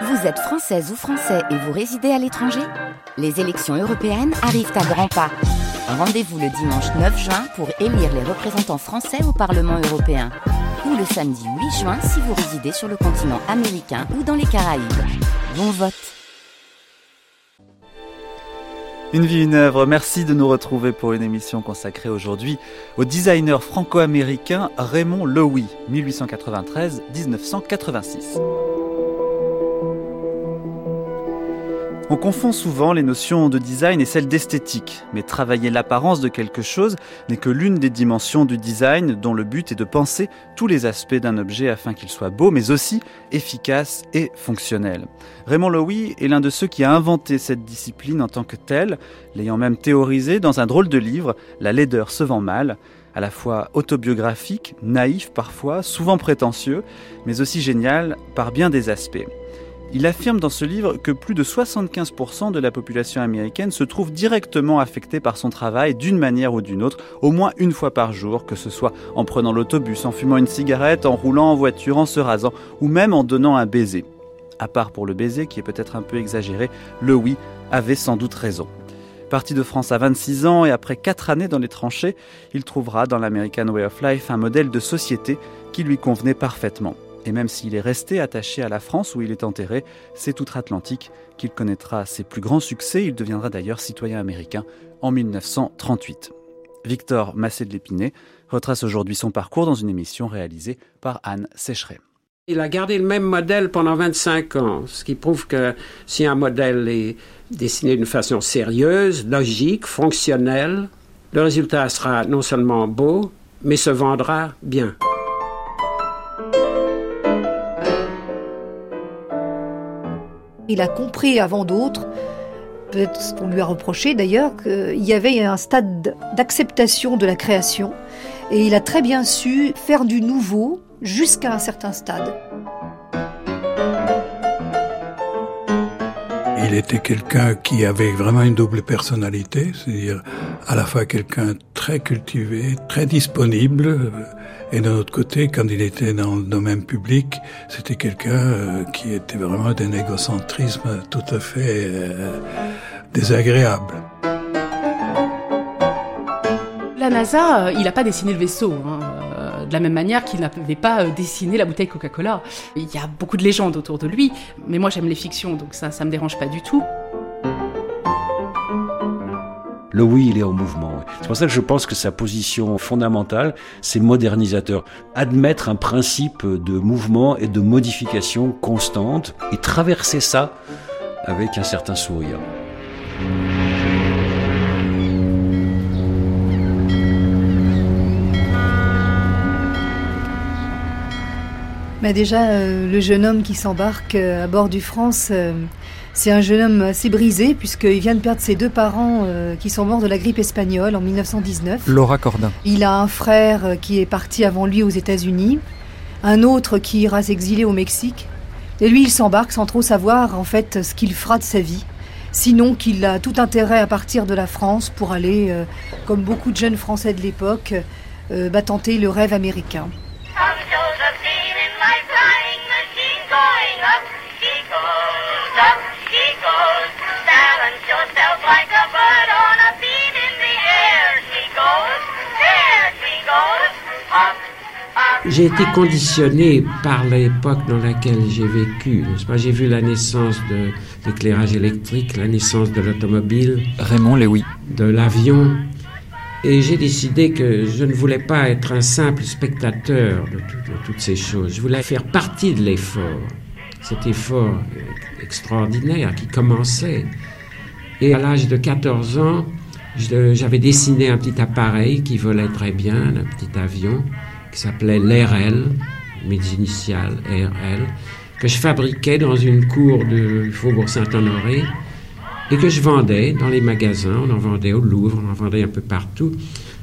Vous êtes française ou français et vous résidez à l'étranger Les élections européennes arrivent à grands pas. Rendez-vous le dimanche 9 juin pour élire les représentants français au Parlement européen. Ou le samedi 8 juin si vous résidez sur le continent américain ou dans les Caraïbes. Bon vote Une vie, une œuvre. Merci de nous retrouver pour une émission consacrée aujourd'hui au designer franco-américain Raymond Loewy, 1893-1986. On confond souvent les notions de design et celles d'esthétique, mais travailler l'apparence de quelque chose n'est que l'une des dimensions du design dont le but est de penser tous les aspects d'un objet afin qu'il soit beau, mais aussi efficace et fonctionnel. Raymond Loewy est l'un de ceux qui a inventé cette discipline en tant que telle, l'ayant même théorisé dans un drôle de livre, La laideur se vend mal, à la fois autobiographique, naïf parfois, souvent prétentieux, mais aussi génial par bien des aspects. Il affirme dans ce livre que plus de 75% de la population américaine se trouve directement affectée par son travail d'une manière ou d'une autre, au moins une fois par jour, que ce soit en prenant l'autobus, en fumant une cigarette, en roulant en voiture, en se rasant, ou même en donnant un baiser. À part pour le baiser, qui est peut-être un peu exagéré, le oui avait sans doute raison. Parti de France à 26 ans et après 4 années dans les tranchées, il trouvera dans l'American Way of Life un modèle de société qui lui convenait parfaitement. Et même s'il est resté attaché à la France où il est enterré, c'est outre-Atlantique qu'il connaîtra ses plus grands succès. Il deviendra d'ailleurs citoyen américain en 1938. Victor Massé de l'Épinay retrace aujourd'hui son parcours dans une émission réalisée par Anne Sécheret. Il a gardé le même modèle pendant 25 ans, ce qui prouve que si un modèle est dessiné d'une façon sérieuse, logique, fonctionnelle, le résultat sera non seulement beau, mais se vendra bien. Il a compris avant d'autres, peut-être ce qu'on lui a reproché d'ailleurs, qu'il y avait un stade d'acceptation de la création et il a très bien su faire du nouveau jusqu'à un certain stade. Il était quelqu'un qui avait vraiment une double personnalité, c'est-à-dire à la fois quelqu'un très cultivé, très disponible, et d'un autre côté, quand il était dans le domaine public, c'était quelqu'un euh, qui était vraiment d'un égocentrisme tout à fait euh, désagréable. La NASA, euh, il n'a pas dessiné le vaisseau. Hein, de la même manière qu'il n'avait pas dessiné la bouteille Coca-Cola. Il y a beaucoup de légendes autour de lui, mais moi j'aime les fictions, donc ça, ça me dérange pas du tout. Le oui, il est en mouvement. C'est pour ça que je pense que sa position fondamentale, c'est modernisateur. Admettre un principe de mouvement et de modification constante et traverser ça avec un certain sourire. Mais déjà, euh, le jeune homme qui s'embarque euh, à bord du France, euh, c'est un jeune homme assez brisé puisqu'il vient de perdre ses deux parents euh, qui sont morts de la grippe espagnole en 1919. Laura Cordin. Il a un frère qui est parti avant lui aux États-Unis, un autre qui ira s'exiler au Mexique. Et lui, il s'embarque sans trop savoir en fait ce qu'il fera de sa vie. Sinon qu'il a tout intérêt à partir de la France pour aller, euh, comme beaucoup de jeunes Français de l'époque, bah, tenter le rêve américain. J'ai été conditionné par l'époque dans laquelle j'ai vécu. J'ai vu la naissance de l'éclairage électrique, la naissance de l'automobile. Raymond Léoui. De l'avion. Et j'ai décidé que je ne voulais pas être un simple spectateur de, de toutes ces choses. Je voulais faire partie de l'effort. Cet effort extraordinaire qui commençait. Et à l'âge de 14 ans, j'avais dessiné un petit appareil qui volait très bien, un petit avion qui s'appelait l'RL, mes initiales RL, que je fabriquais dans une cour de Faubourg Saint-Honoré et que je vendais dans les magasins. On en vendait au Louvre, on en vendait un peu partout.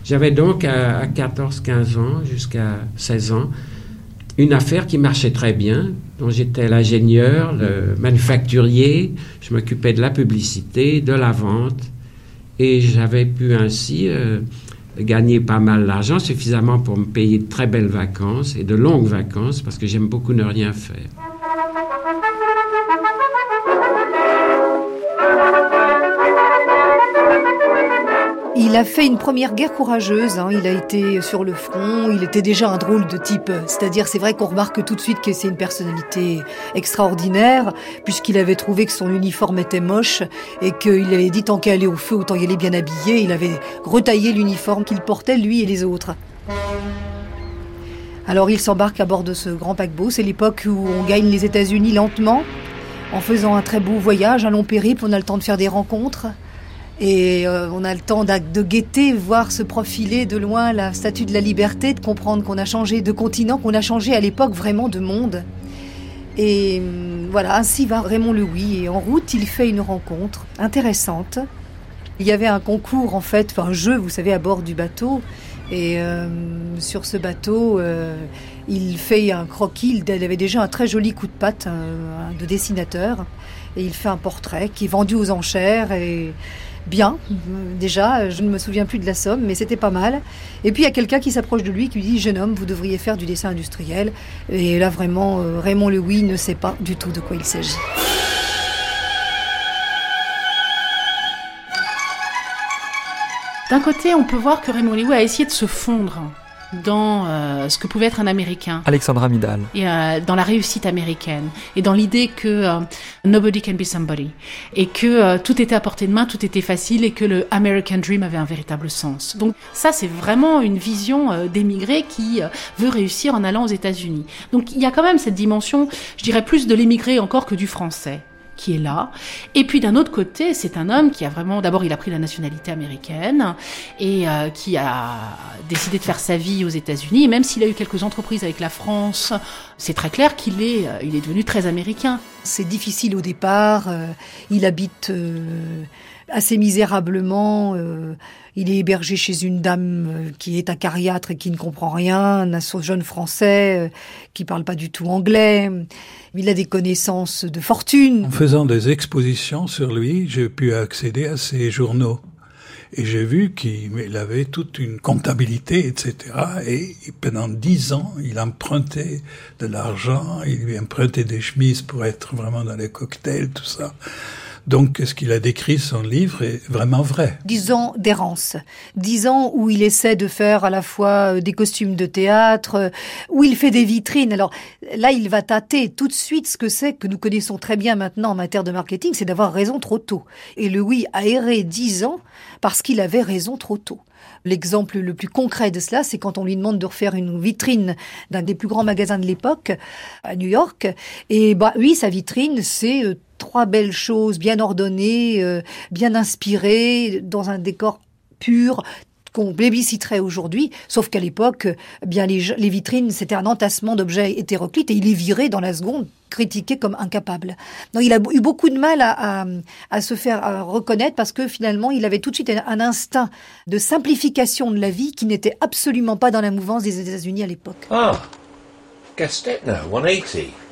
J'avais donc à, 14-15 ans jusqu'à 16 ans une affaire qui marchait très bien, dont j'étais l'ingénieur, le manufacturier, je m'occupais de la publicité, de la vente, et j'avais pu ainsi euh, gagner pas mal d'argent, suffisamment pour me payer de très belles vacances et de longues vacances, parce que j'aime beaucoup ne rien faire. Il a fait une première guerre courageuse, hein. il a été sur le front, il était déjà un drôle de type, c'est-à-dire c'est vrai qu'on remarque tout de suite que c'est une personnalité extraordinaire, puisqu'il avait trouvé que son uniforme était moche et qu'il avait dit tant qu'à aller au feu, autant y aller bien habillé, il avait retaillé l'uniforme qu'il portait lui et les autres. Alors il s'embarque à bord de ce grand paquebot, c'est l'époque où on gagne les États-Unis lentement, en faisant un très beau voyage, un long périple, on a le temps de faire des rencontres. Et euh, on a le temps de guetter, voir se profiler de loin la statue de la liberté, de comprendre qu'on a changé de continent, qu'on a changé à l'époque vraiment de monde. Et hum, voilà, ainsi va Raymond Louis. Et en route, il fait une rencontre intéressante. Il y avait un concours, en fait, un jeu, vous savez, à bord du bateau. Et euh, sur ce bateau, euh, il fait un croquis. Il avait déjà un très joli coup de patte de dessinateur. Et il fait un portrait qui est vendu aux enchères. Et bien, déjà, je ne me souviens plus de la somme, mais c'était pas mal. Et puis il y a quelqu'un qui s'approche de lui qui lui dit Jeune homme, vous devriez faire du dessin industriel. Et là, vraiment, euh, Raymond Louis ne sait pas du tout de quoi il s'agit. D'un côté, on peut voir que Raymond Louis a essayé de se fondre dans euh, ce que pouvait être un Américain. Alexandra Midal. Et euh, dans la réussite américaine. Et dans l'idée que euh, nobody can be somebody. Et que tout était à portée de main, tout était facile et que le American Dream avait un véritable sens. Donc ça, c'est vraiment une vision d'émigré qui veut réussir en allant aux États-Unis. Donc il y a quand même cette dimension, je dirais plus de l'émigré encore que du français qui est là. Et puis d'un autre côté, c'est un homme qui a vraiment, d'abord, il a pris la nationalité américaine et euh, qui a décidé de faire sa vie aux États-Unis. même s'il a eu quelques entreprises avec la France, c'est très clair qu'il est, euh, il est devenu très américain. C'est difficile au départ. Euh, il habite assez misérablement. il est hébergé chez une dame qui est acariâtre et qui ne comprend rien, un jeune français qui parle pas du tout anglais. Il a des connaissances de fortune. En faisant des expositions sur lui, j'ai pu accéder à ses journaux. Et j'ai vu qu'il avait toute une comptabilité, etc. Et pendant dix ans, il empruntait de l'argent, il lui empruntait des chemises pour être vraiment dans les cocktails, tout ça. Donc, ce qu'il a décrit, son livre, est vraiment vrai. Dix ans d'errance. Dix ans où il essaie de faire à la fois euh, des costumes de théâtre, euh, où il fait des vitrines. Alors là, il va tâter tout de suite ce que c'est que nous connaissons très bien maintenant en matière de marketing, c'est d'avoir raison trop tôt. Et le oui a erré dix ans parce qu'il avait raison trop tôt. L'exemple le plus concret de cela, c'est quand on lui demande de refaire une vitrine d'un des plus grands magasins de l'époque à New York. Et bah oui, sa vitrine, c'est euh, trois belles choses bien ordonnées, euh, bien inspirées, dans un décor pur, qu'on plébisciterait aujourd'hui, sauf qu'à l'époque, eh bien les, vitrines, c'était un entassement d'objets hétéroclites et il est viré dans la seconde, critiqué comme incapable. Donc il a eu beaucoup de mal à, se faire reconnaître parce que finalement, il avait tout de suite un, instinct de simplification de la vie qui n'était absolument pas dans la mouvance des États-Unis à l'époque. Ah, Gastetner, 180.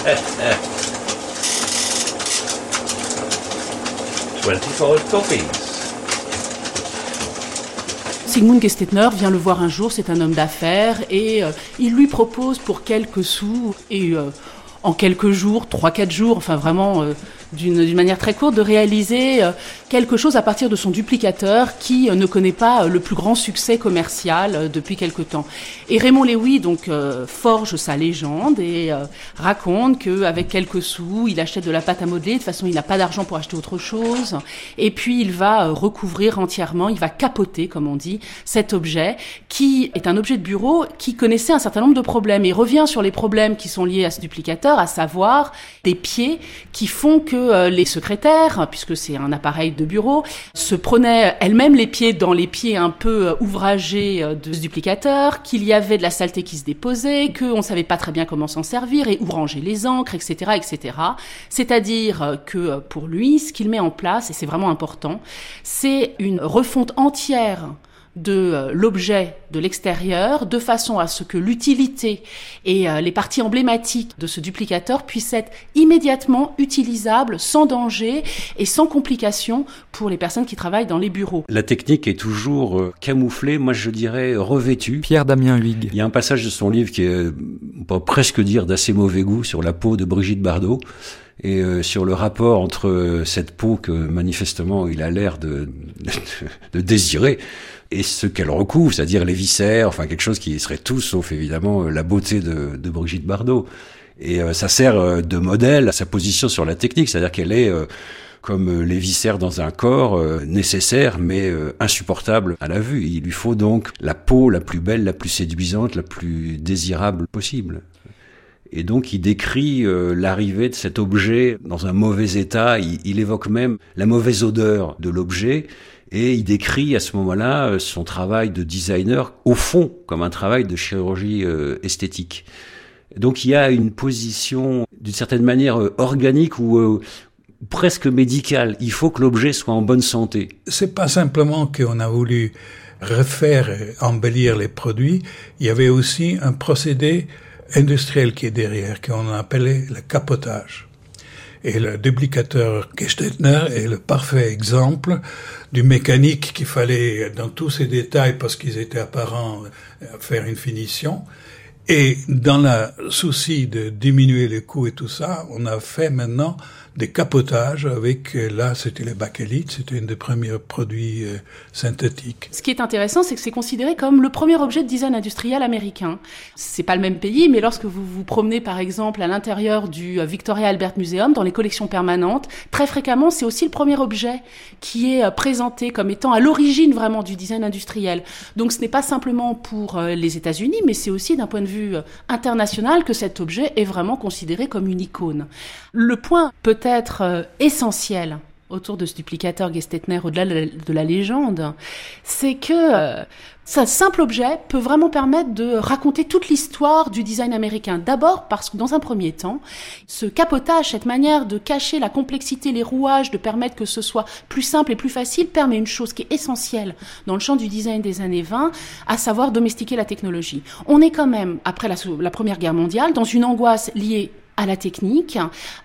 Sigmund Gestetner vient le voir un jour, c'est un homme d'affaires, et euh, il lui propose pour quelques sous, et euh, en quelques jours, trois, quatre jours, enfin vraiment euh, d'une manière très courte, de réaliser euh, quelque chose à partir de son duplicateur qui euh, ne connaît pas euh, le plus grand succès commercial depuis quelque temps. Et Raymond Lewy donc forge sa légende et raconte qu'avec quelques sous, il achète de la pâte à modeler. De toute façon, il n'a pas d'argent pour acheter autre chose. Et puis il va recouvrir entièrement, il va capoter, comme on dit, cet objet qui est un objet de bureau qui connaissait un certain nombre de problèmes. Et revient sur les problèmes qui sont liés à ce duplicateur, à savoir des pieds qui font que euh, les secrétaires, puisque c'est un appareil de bureau, se prenaient elles-mêmes les pieds dans les pieds un peu euh, ouvragés euh, de ce duplicateur, qu'il y avait de la saleté qui se déposait, qu'on ne savait pas très bien comment s'en servir et où ranger les encres, etc., etc. C'est-à-dire que pour lui, ce qu'il met en place, et c'est vraiment important, c'est une refonte entière de euh, l'objet de l'extérieur, de façon à ce que l'utilité et euh, les parties emblématiques de ce duplicateur puissent être immédiatement utilisables, sans danger et sans complication pour les personnes qui travaillent dans les bureaux. La technique est toujours euh, camouflée, moi je dirais revêtue. Pierre Damien Huyghe. Il y a un passage de son livre qui est, on peut presque dire, d'assez mauvais goût sur la peau de Brigitte Bardot et euh, sur le rapport entre euh, cette peau que manifestement il a l'air de, de, désirer et ce qu'elle recouvre, c'est-à-dire les viscères, enfin quelque chose qui serait tout sauf évidemment la beauté de, de Brigitte Bardot. Et ça sert de modèle à sa position sur la technique, c'est-à-dire qu'elle est, comme les viscères dans un corps, nécessaire mais insupportable à la vue. Il lui faut donc la peau la plus belle, la plus séduisante, la plus désirable possible. Et donc il décrit euh, l'arrivée de cet objet dans un mauvais état, il, évoque même la mauvaise odeur de l'objet, et il décrit à ce moment-là euh, son travail de designer au fond comme un travail de chirurgie euh, esthétique. Donc il y a une position d'une certaine manière organique ou presque médicale. Il faut que l'objet soit en bonne santé. C'est pas simplement qu'on a voulu refaire, embellir les produits, il y avait aussi un procédé industriel qui est derrière, qu'on appelait le capotage. Et le duplicateur Gestetner est le parfait exemple du mécanique qu'il fallait, dans tous ses détails, parce qu'ils étaient apparents, faire une finition. Et dans le souci de diminuer les coûts et tout ça, on a fait maintenant des capotages avec, euh, là, c'était les bakélite, c'était un des premiers produits euh, synthétiques. Ce qui est intéressant, c'est que c'est considéré comme le premier objet de design industriel américain. C'est pas le même pays, mais lorsque vous vous promenez, par exemple, à l'intérieur du euh, Victoria Albert Museum, dans les collections permanentes, très fréquemment, c'est aussi le premier objet qui est présenté comme étant à l'origine vraiment du design industriel. Donc ce n'est pas simplement pour les États-Unis, mais c'est aussi d'un point de vue international que cet objet est vraiment considéré comme une icône. Le point peut être euh, essentiel autour de ce duplicateur Gestetner, au-delà de la légende, c'est que euh, ce simple objet peut vraiment permettre de raconter toute l'histoire du design américain. D'abord parce que dans un premier temps, ce capotage, cette manière de cacher la complexité, les rouages, de permettre que ce soit plus simple et plus facile, permet une chose qui est essentielle dans le champ du design des années 20, à savoir domestiquer la technologie. On est quand même, après la, la Première Guerre mondiale, dans une angoisse liée à la technique.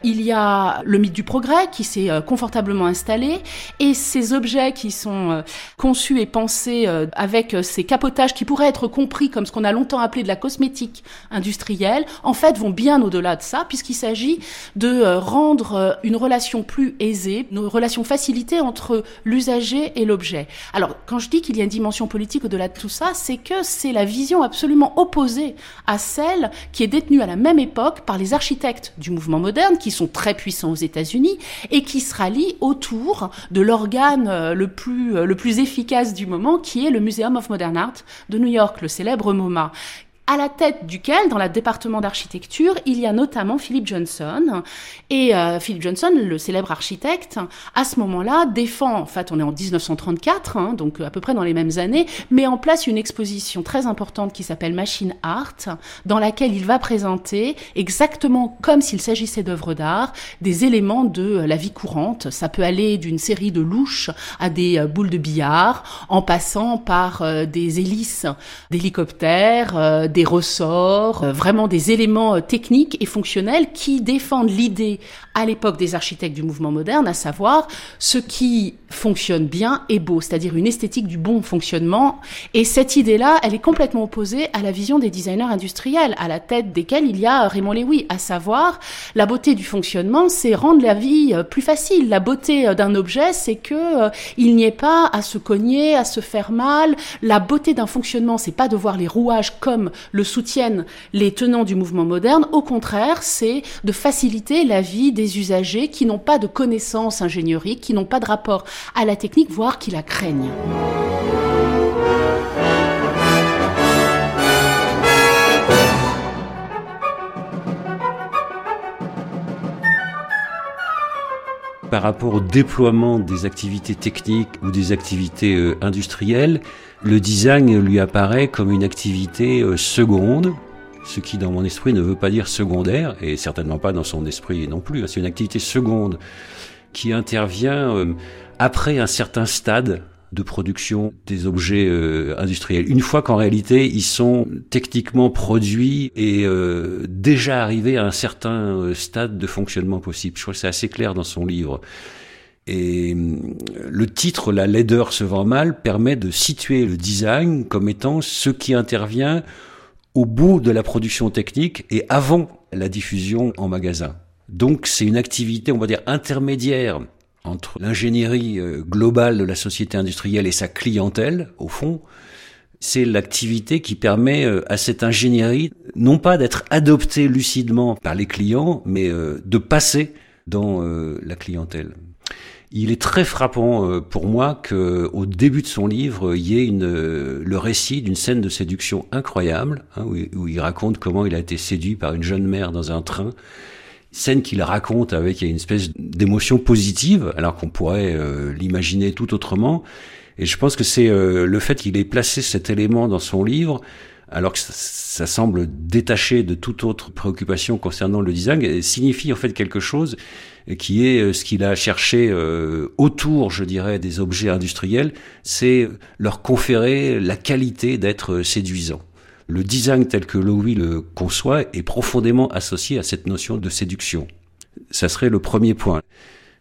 Il y a le mythe du progrès qui s'est euh, confortablement installé et ces objets qui sont euh, conçus et pensés euh, avec ces capotages qui pourraient être compris comme ce qu'on a longtemps appelé de la cosmétique industrielle, en fait vont bien au-delà de ça puisqu'il s'agit de rendre une relation plus aisée, une relation facilitée entre l'usager et l'objet. Alors quand je dis qu'il y a une dimension politique au-delà de tout ça, c'est que c'est la vision absolument opposée à celle qui est détenue à la même époque par les architectes du mouvement moderne, qui sont très puissants aux États-Unis, et qui se rallient autour de l'organe euh, euh, le plus efficace du moment, qui est le Museum of Modern Art de New York, le célèbre MoMA à la tête duquel, dans le département d'architecture, il y a notamment Philip Johnson. Et euh, Philip Johnson, le célèbre architecte, à ce moment-là, défend, en fait, on est en 1934, hein, donc à peu près dans les mêmes années, met en place une exposition très importante qui s'appelle Machine Art, dans laquelle il va présenter, exactement comme s'il s'agissait d'œuvres d'art, des éléments de la vie courante. Ça peut aller d'une série de louches à des euh, boules de billard, en passant par euh, des hélices d'hélicoptères, des ressorts, euh, vraiment des éléments euh, techniques et fonctionnels qui défendent l'idée à l'époque des architectes du mouvement moderne, à savoir ce qui fonctionne bien et beau, c'est-à-dire une esthétique du bon fonctionnement. Et cette idée-là, elle est complètement opposée à la vision des designers industriels, à la tête desquels il y a Raymond Lewy, à savoir la beauté du fonctionnement, c'est rendre la vie euh, plus facile. La beauté d'un objet, c'est que il n'y ait pas à se cogner, à se faire mal. La beauté d'un fonctionnement, c'est pas de voir les rouages comme le soutiennent les tenants du mouvement moderne. Au contraire, c'est de faciliter la vie des usagers qui n'ont pas de connaissances ingénieriques, qui n'ont pas de rapport à la technique, voire qui la craignent. par rapport au déploiement des activités techniques ou des activités euh, industrielles, le design lui apparaît comme une activité euh, seconde, ce qui dans mon esprit ne veut pas dire secondaire, et certainement pas dans son esprit non plus. Hein. C'est une activité seconde qui intervient euh, après un certain stade de production des objets euh, industriels. Une fois qu'en réalité ils sont techniquement produits et déjà arrivés à un certain stade de fonctionnement possible. Je crois que c'est assez clair dans son livre. Et hum, le titre La laideur se vend mal permet de situer le design comme étant ce qui intervient au bout de la production technique et avant la diffusion en magasin. Donc c'est une activité, on va dire, intermédiaire entre l'ingénierie euh, globale de la société industrielle et sa clientèle, au fond, c'est l'activité qui permet euh, à cette ingénierie non pas d'être adoptée lucidement par les clients, mais euh, de passer dans la clientèle. Il est très frappant pour moi que, au début de son livre, il y ait une, le récit d'une scène de séduction incroyable, hein, où, il raconte comment il a été séduit par une jeune mère dans un train scène qu'il raconte avec une espèce d'émotion positive, alors qu'on pourrait euh, l'imaginer tout autrement. Et je pense que c'est euh, le fait qu'il ait placé cet élément dans son livre, alors que ça, semble détaché de toute autre préoccupation concernant le design, signifie en fait quelque chose qui est euh, ce qu'il a cherché autour, je dirais, des objets industriels, c'est leur conférer la qualité d'être séduisant le design tel que Lowy le conçoit est profondément associé à cette notion de séduction. Ça serait le premier point.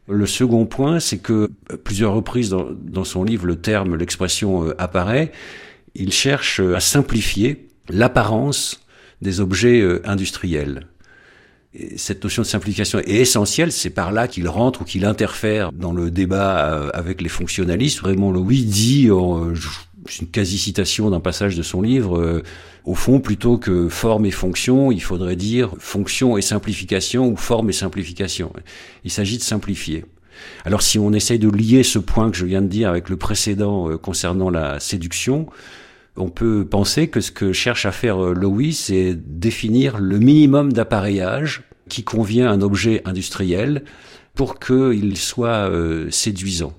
Le second point, c'est que plusieurs reprises dans, son livre, le terme, l'expression euh, apparaît. Il cherche à simplifier l'apparence des objets euh, industriels. cette notion de simplification est essentielle, c'est par là qu'il rentre ou qu'il interfère dans le débat euh, avec les fonctionnalistes. Vraiment, Louis dit, c'est une quasi-citation d'un passage de son livre, euh, au fond, plutôt que forme et fonction, il faudrait dire fonction et simplification ou forme et simplification. Il s'agit de simplifier. Alors si on essaye de lier ce point que je viens de dire avec le précédent euh, concernant la séduction, on peut penser que ce que cherche à faire euh, Lowy, c'est définir le minimum d'appareillage qui convient à un objet industriel pour qu'il soit séduisant.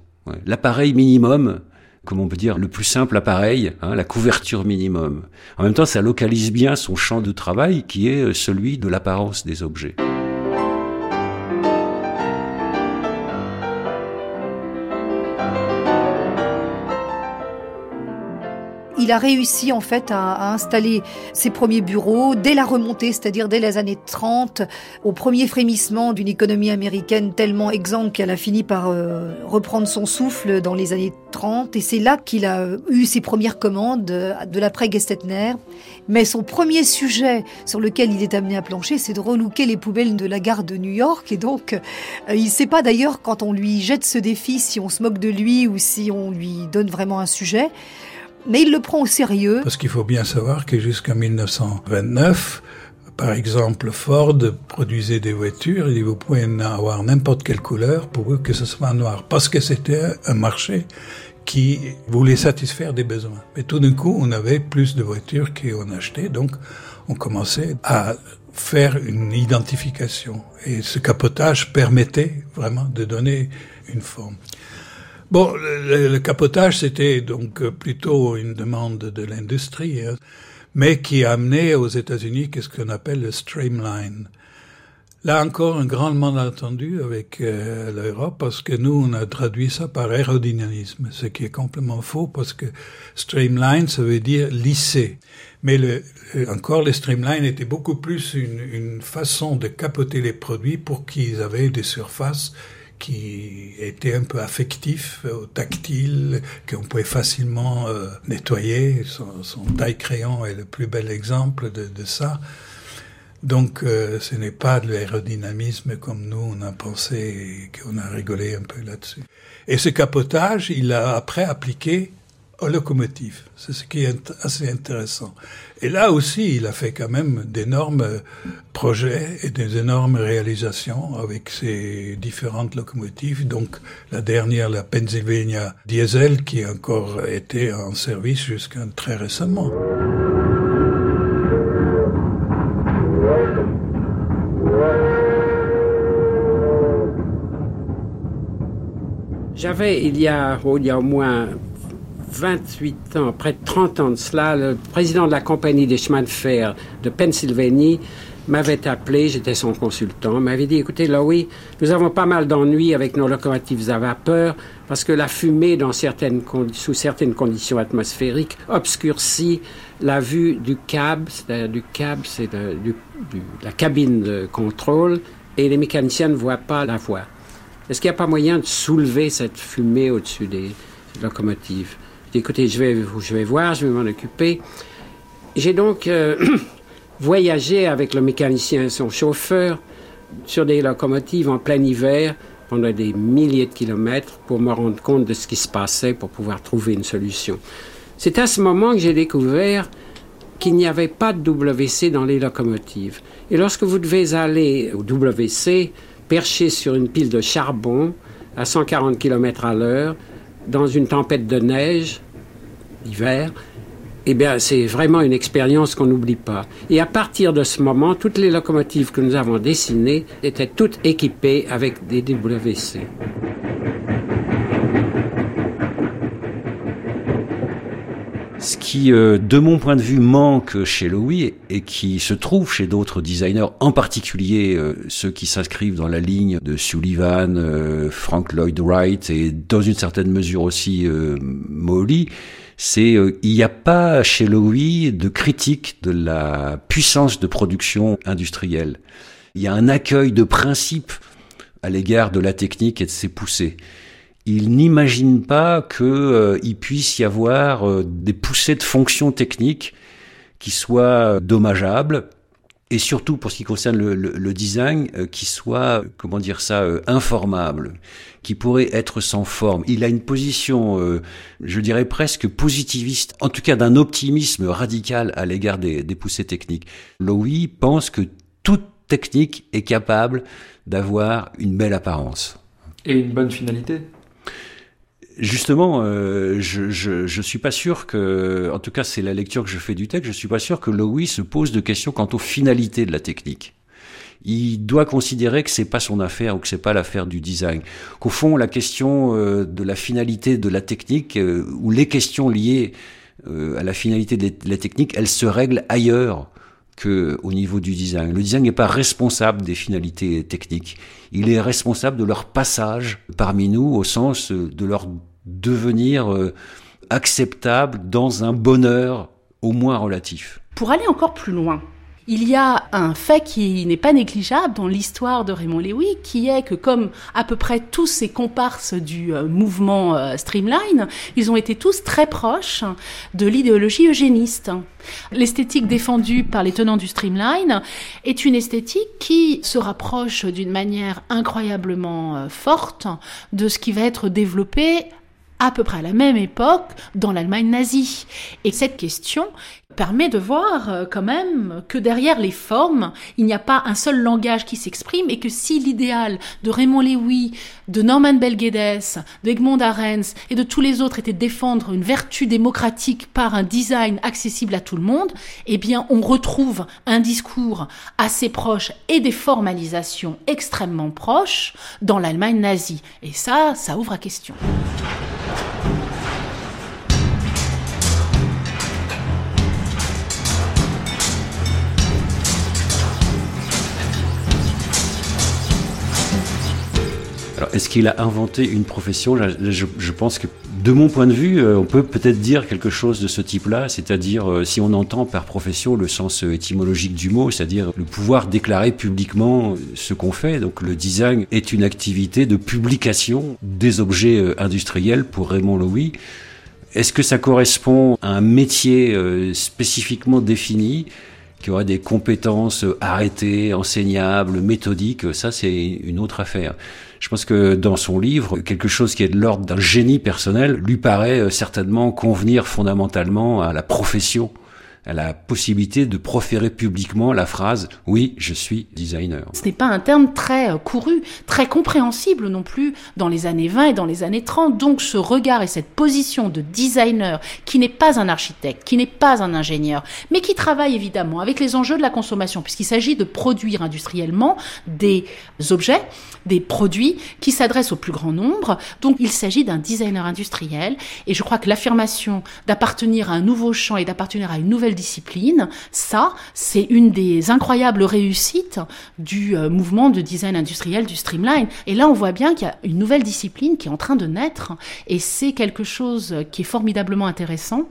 L'appareil minimum, comme on peut dire, le plus simple appareil, hein, la couverture minimum. En même temps, ça localise bien son champ de travail qui est celui de l'apparence des objets. Il a réussi en fait à, installer ses premiers bureaux dès la remontée, c'est-à-dire dès les années 30, au premier frémissement d'une économie américaine tellement exsangue qu'elle a fini par euh, reprendre son souffle dans les années 30. Et c'est là qu'il a eu ses premières commandes de l'après Gestetner. Mais son premier sujet sur lequel il est amené à plancher, c'est de relooker les poubelles de la gare de New York. Et donc, euh, il ne sait pas d'ailleurs quand on lui jette ce défi si on se moque de lui ou si on lui donne vraiment un sujet mais il le prend au sérieux. Parce qu'il faut bien savoir que jusqu'en 1929, par exemple, Ford produisait des voitures, et vous pouvez avoir n'importe quelle couleur pour que ce soit noir, parce que c'était un marché qui voulait satisfaire des besoins. Mais tout d'un coup, on avait plus de voitures qu'on achetait, donc on commençait à faire une identification. Et ce capotage permettait vraiment de donner une forme. Bon, le, capotage, c'était donc plutôt une demande de l'industrie, hein, mais qui a amené aux États-Unis qu'est-ce qu'on appelle le streamline. Là encore, un grand malentendu avec euh, l'Europe, parce que nous, on a traduit ça par aérodynamisme, ce qui est complètement faux, parce que streamline, ça veut dire lisser. Mais le, encore, le streamline était beaucoup plus une, une façon de capoter les produits pour qu'ils avaient des surfaces qui était un peu affectif, euh, tactile, qu'on pouvait facilement euh, nettoyer. Son, son, taille crayon est le plus bel exemple de, ça. Donc, euh, ce n'est pas de l'aérodynamisme comme nous on a pensé, qu'on a rigolé un peu là-dessus. Et ce capotage, il a après appliqué aux locomotives. C'est ce qui est assez intéressant. Et là aussi, il a fait quand même d'énormes projets et des énormes réalisations avec ses différentes locomotives. Donc, la dernière, la Pennsylvania Diesel, qui a encore été en service jusqu'à très récemment. J'avais, il y a, oh, il y a au moins 28 ans, près de 30 ans de cela, le président de la compagnie des chemins de fer de Pennsylvanie m'avait appelé, j'étais son consultant, m'avait dit, écoutez, là oui, nous avons pas mal d'ennuis avec nos locomotives à vapeur parce que la fumée, dans certaines sous certaines conditions atmosphériques, obscurcit la vue du cab, c'est-à-dire du cab, c'est la cabine de contrôle, et les mécaniciens ne voient pas la voie. Est-ce qu'il n'y a pas moyen de soulever cette fumée au-dessus des locomotives? Écoutez, je vais, je vais voir, je vais m'en occuper. J'ai donc euh, voyagé avec le mécanicien et son chauffeur sur des locomotives en plein hiver pendant des milliers de kilomètres pour me rendre compte de ce qui se passait pour pouvoir trouver une solution. C'est à ce moment que j'ai découvert qu'il n'y avait pas de WC dans les locomotives. Et lorsque vous devez aller au WC, perché sur une pile de charbon à 140 km à l'heure, dans une tempête de neige, l'hiver, eh bien, c'est vraiment une expérience qu'on n'oublie pas. Et à partir de ce moment, toutes les locomotives que nous avons dessinées étaient toutes équipées avec des WC. Ce qui, euh, de mon point de vue, manque chez Louis et qui se trouve chez d'autres designers, en particulier euh, ceux qui s'inscrivent dans la ligne de Sullivan, euh, Frank Lloyd Wright et dans une certaine mesure aussi Molly, c'est il n'y a pas chez Louis de critique de la puissance de production industrielle. Il y a un accueil de principe à l'égard de la technique et de ses poussées il n'imagine pas qu'il euh, puisse y avoir euh, des poussées de fonctions techniques qui soient dommageables et surtout pour ce qui concerne le, design, euh, qui soient, comment dire ça, informables, qui pourraient être sans forme. Il a une position, je dirais presque positiviste, en tout cas d'un optimisme radical à l'égard des, des poussées techniques. Lowy pense que toute technique est capable d'avoir une belle apparence. Et une bonne finalité Justement, euh, je, je, suis pas sûr que, en tout cas c'est la lecture que je fais du texte, je suis pas sûr que Lowy se pose de questions quant aux finalités de la technique. Il doit considérer que c'est pas son affaire ou que c'est pas l'affaire du design. Qu'au fond, la question euh, de la finalité de la technique euh, ou les questions liées à la finalité de la technique, elles se règlent ailleurs que au niveau du design. Le design n'est pas responsable des finalités techniques. Il est responsable de leur passage parmi nous au sens de leur devenir euh, acceptable dans un bonheur au moins relatif. Pour aller encore plus loin, il y a un fait qui n'est pas négligeable dans l'histoire de Raymond Lewy, qui est que comme à peu près tous ces comparses du euh, mouvement euh, Streamline, ils ont été tous très proches de l'idéologie eugéniste. L'esthétique défendue par les tenants du Streamline est une esthétique qui se rapproche d'une manière incroyablement euh, forte de ce qui va être développé à peu près à la même époque dans l'Allemagne nazie. Et cette question permet de voir euh, quand même que derrière les formes, il n'y a pas un seul langage qui s'exprime et que si l'idéal de Raymond Lewy, de Norman Belguedes, d'Egmond Arens et de tous les autres était de défendre une vertu démocratique par un design accessible à tout le monde, eh bien on retrouve un discours assez proche et des formalisations extrêmement proches dans l'Allemagne nazie. Et ça, ça ouvre à question. Est-ce qu'il a inventé une profession? Je, pense que, de mon point de vue, euh, on peut peut-être dire quelque chose de ce type-là, c'est-à-dire euh, si on entend par profession le sens étymologique du mot, c'est-à-dire le pouvoir déclarer publiquement ce qu'on fait. Donc, le design est une activité de publication des objets euh, industriels pour Raymond Lowy. Est-ce que ça correspond à un métier spécifiquement défini qui aurait des compétences arrêtées, enseignables, méthodiques, ça c'est une autre affaire. Je pense que dans son livre, quelque chose qui est de l'ordre d'un génie personnel lui paraît euh, certainement convenir fondamentalement à la profession à la possibilité de proférer publiquement la phrase oui, je suis designer. Ce n'est pas un terme très euh, couru, très compréhensible non plus dans les années 20 et dans les années 30. Donc ce regard et cette position de designer qui n'est pas un architecte, qui n'est pas un ingénieur, mais qui travaille évidemment avec les enjeux de la consommation puisqu'il s'agit de produire industriellement des objets, des produits qui s'adressent au plus grand nombre. Donc il s'agit d'un designer industriel et je crois que l'affirmation d'appartenir à un nouveau champ et d'appartenir à une nouvelle discipline. Ça, c'est une des incroyables réussites du euh, mouvement de design industriel du streamline. Et là, on voit bien qu'il y a une nouvelle discipline qui est en train de naître et c'est quelque chose qui est formidablement intéressant,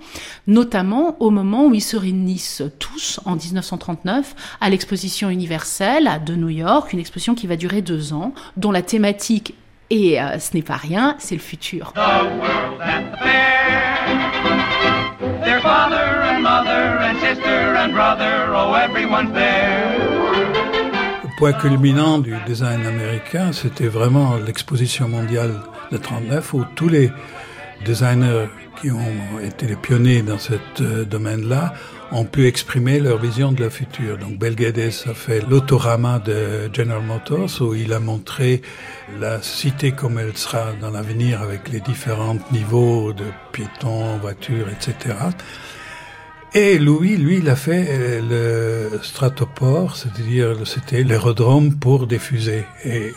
notamment au moment où ils se réunissent tous en 1939 à l'exposition universelle de New York, une exposition qui va durer deux ans, dont la thématique et euh, ce n'est pas rien, c'est le futur. Point culminant du design américain, c'était vraiment l'exposition mondiale de 39 où tous les designers qui ont été les pionniers dans ce euh, domaine-là ont pu exprimer leur vision de la future. Donc Belgades a fait l'autorama de General Motors où il a montré la cité comme elle sera dans l'avenir avec les différents niveaux de piétons, voitures, etc. Et Louis, lui, il a fait euh, le stratoport, c'est-à-dire c'était l'aérodrome pour des fusées. Et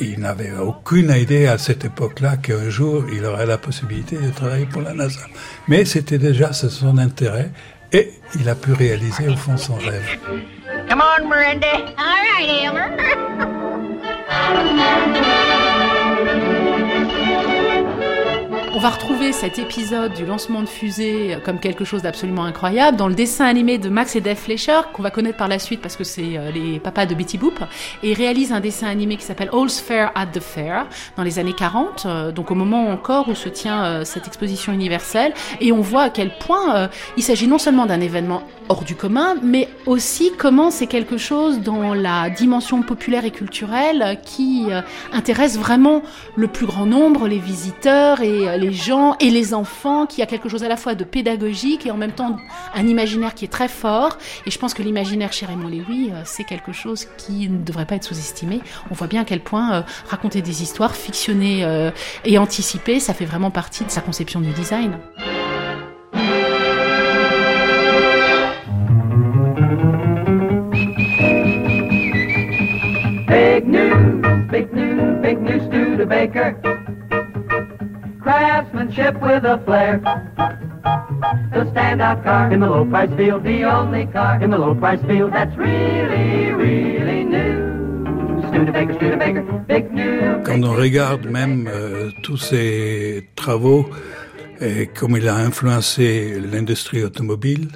il n'avait aucune idée à cette époque-là qu'un jour il aurait la possibilité de travailler pour la NASA. Mais c'était déjà son intérêt et il a pu réaliser au fond son rêve. Come on, Miranda. All right, Elmer. On va retrouver cet épisode du lancement de fusée comme quelque chose d'absolument incroyable dans le dessin animé de Max et Dave Fleischer, qu'on va connaître par la suite parce que c'est euh, les papas de Betty Boop. Et ils réalisent un dessin animé qui s'appelle All's Fair at the Fair dans les années 40, euh, donc au moment encore où se tient euh, cette exposition universelle. Et on voit à quel point il s'agit non seulement d'un événement hors du commun, mais aussi comment c'est quelque chose dans la dimension populaire et culturelle qui intéresse vraiment le plus grand nombre, les visiteurs et les les gens et les enfants, qui a quelque chose à la fois de pédagogique et en même temps un imaginaire qui est très fort. Et je pense que l'imaginaire chez Raymond Lévy, euh, c'est quelque chose qui ne devrait pas être sous-estimé. On voit bien à quel point euh, raconter des histoires, fictionner euh, et anticiper, ça fait vraiment partie de sa conception du design. Baker. craftsmanship with a flair. The standout car in the low price field, the only car in the low price field that's really, really new. Studebaker, Studebaker, big new. Quand on regarde même euh, tous ces travaux et comme il a influencé l'industrie automobile,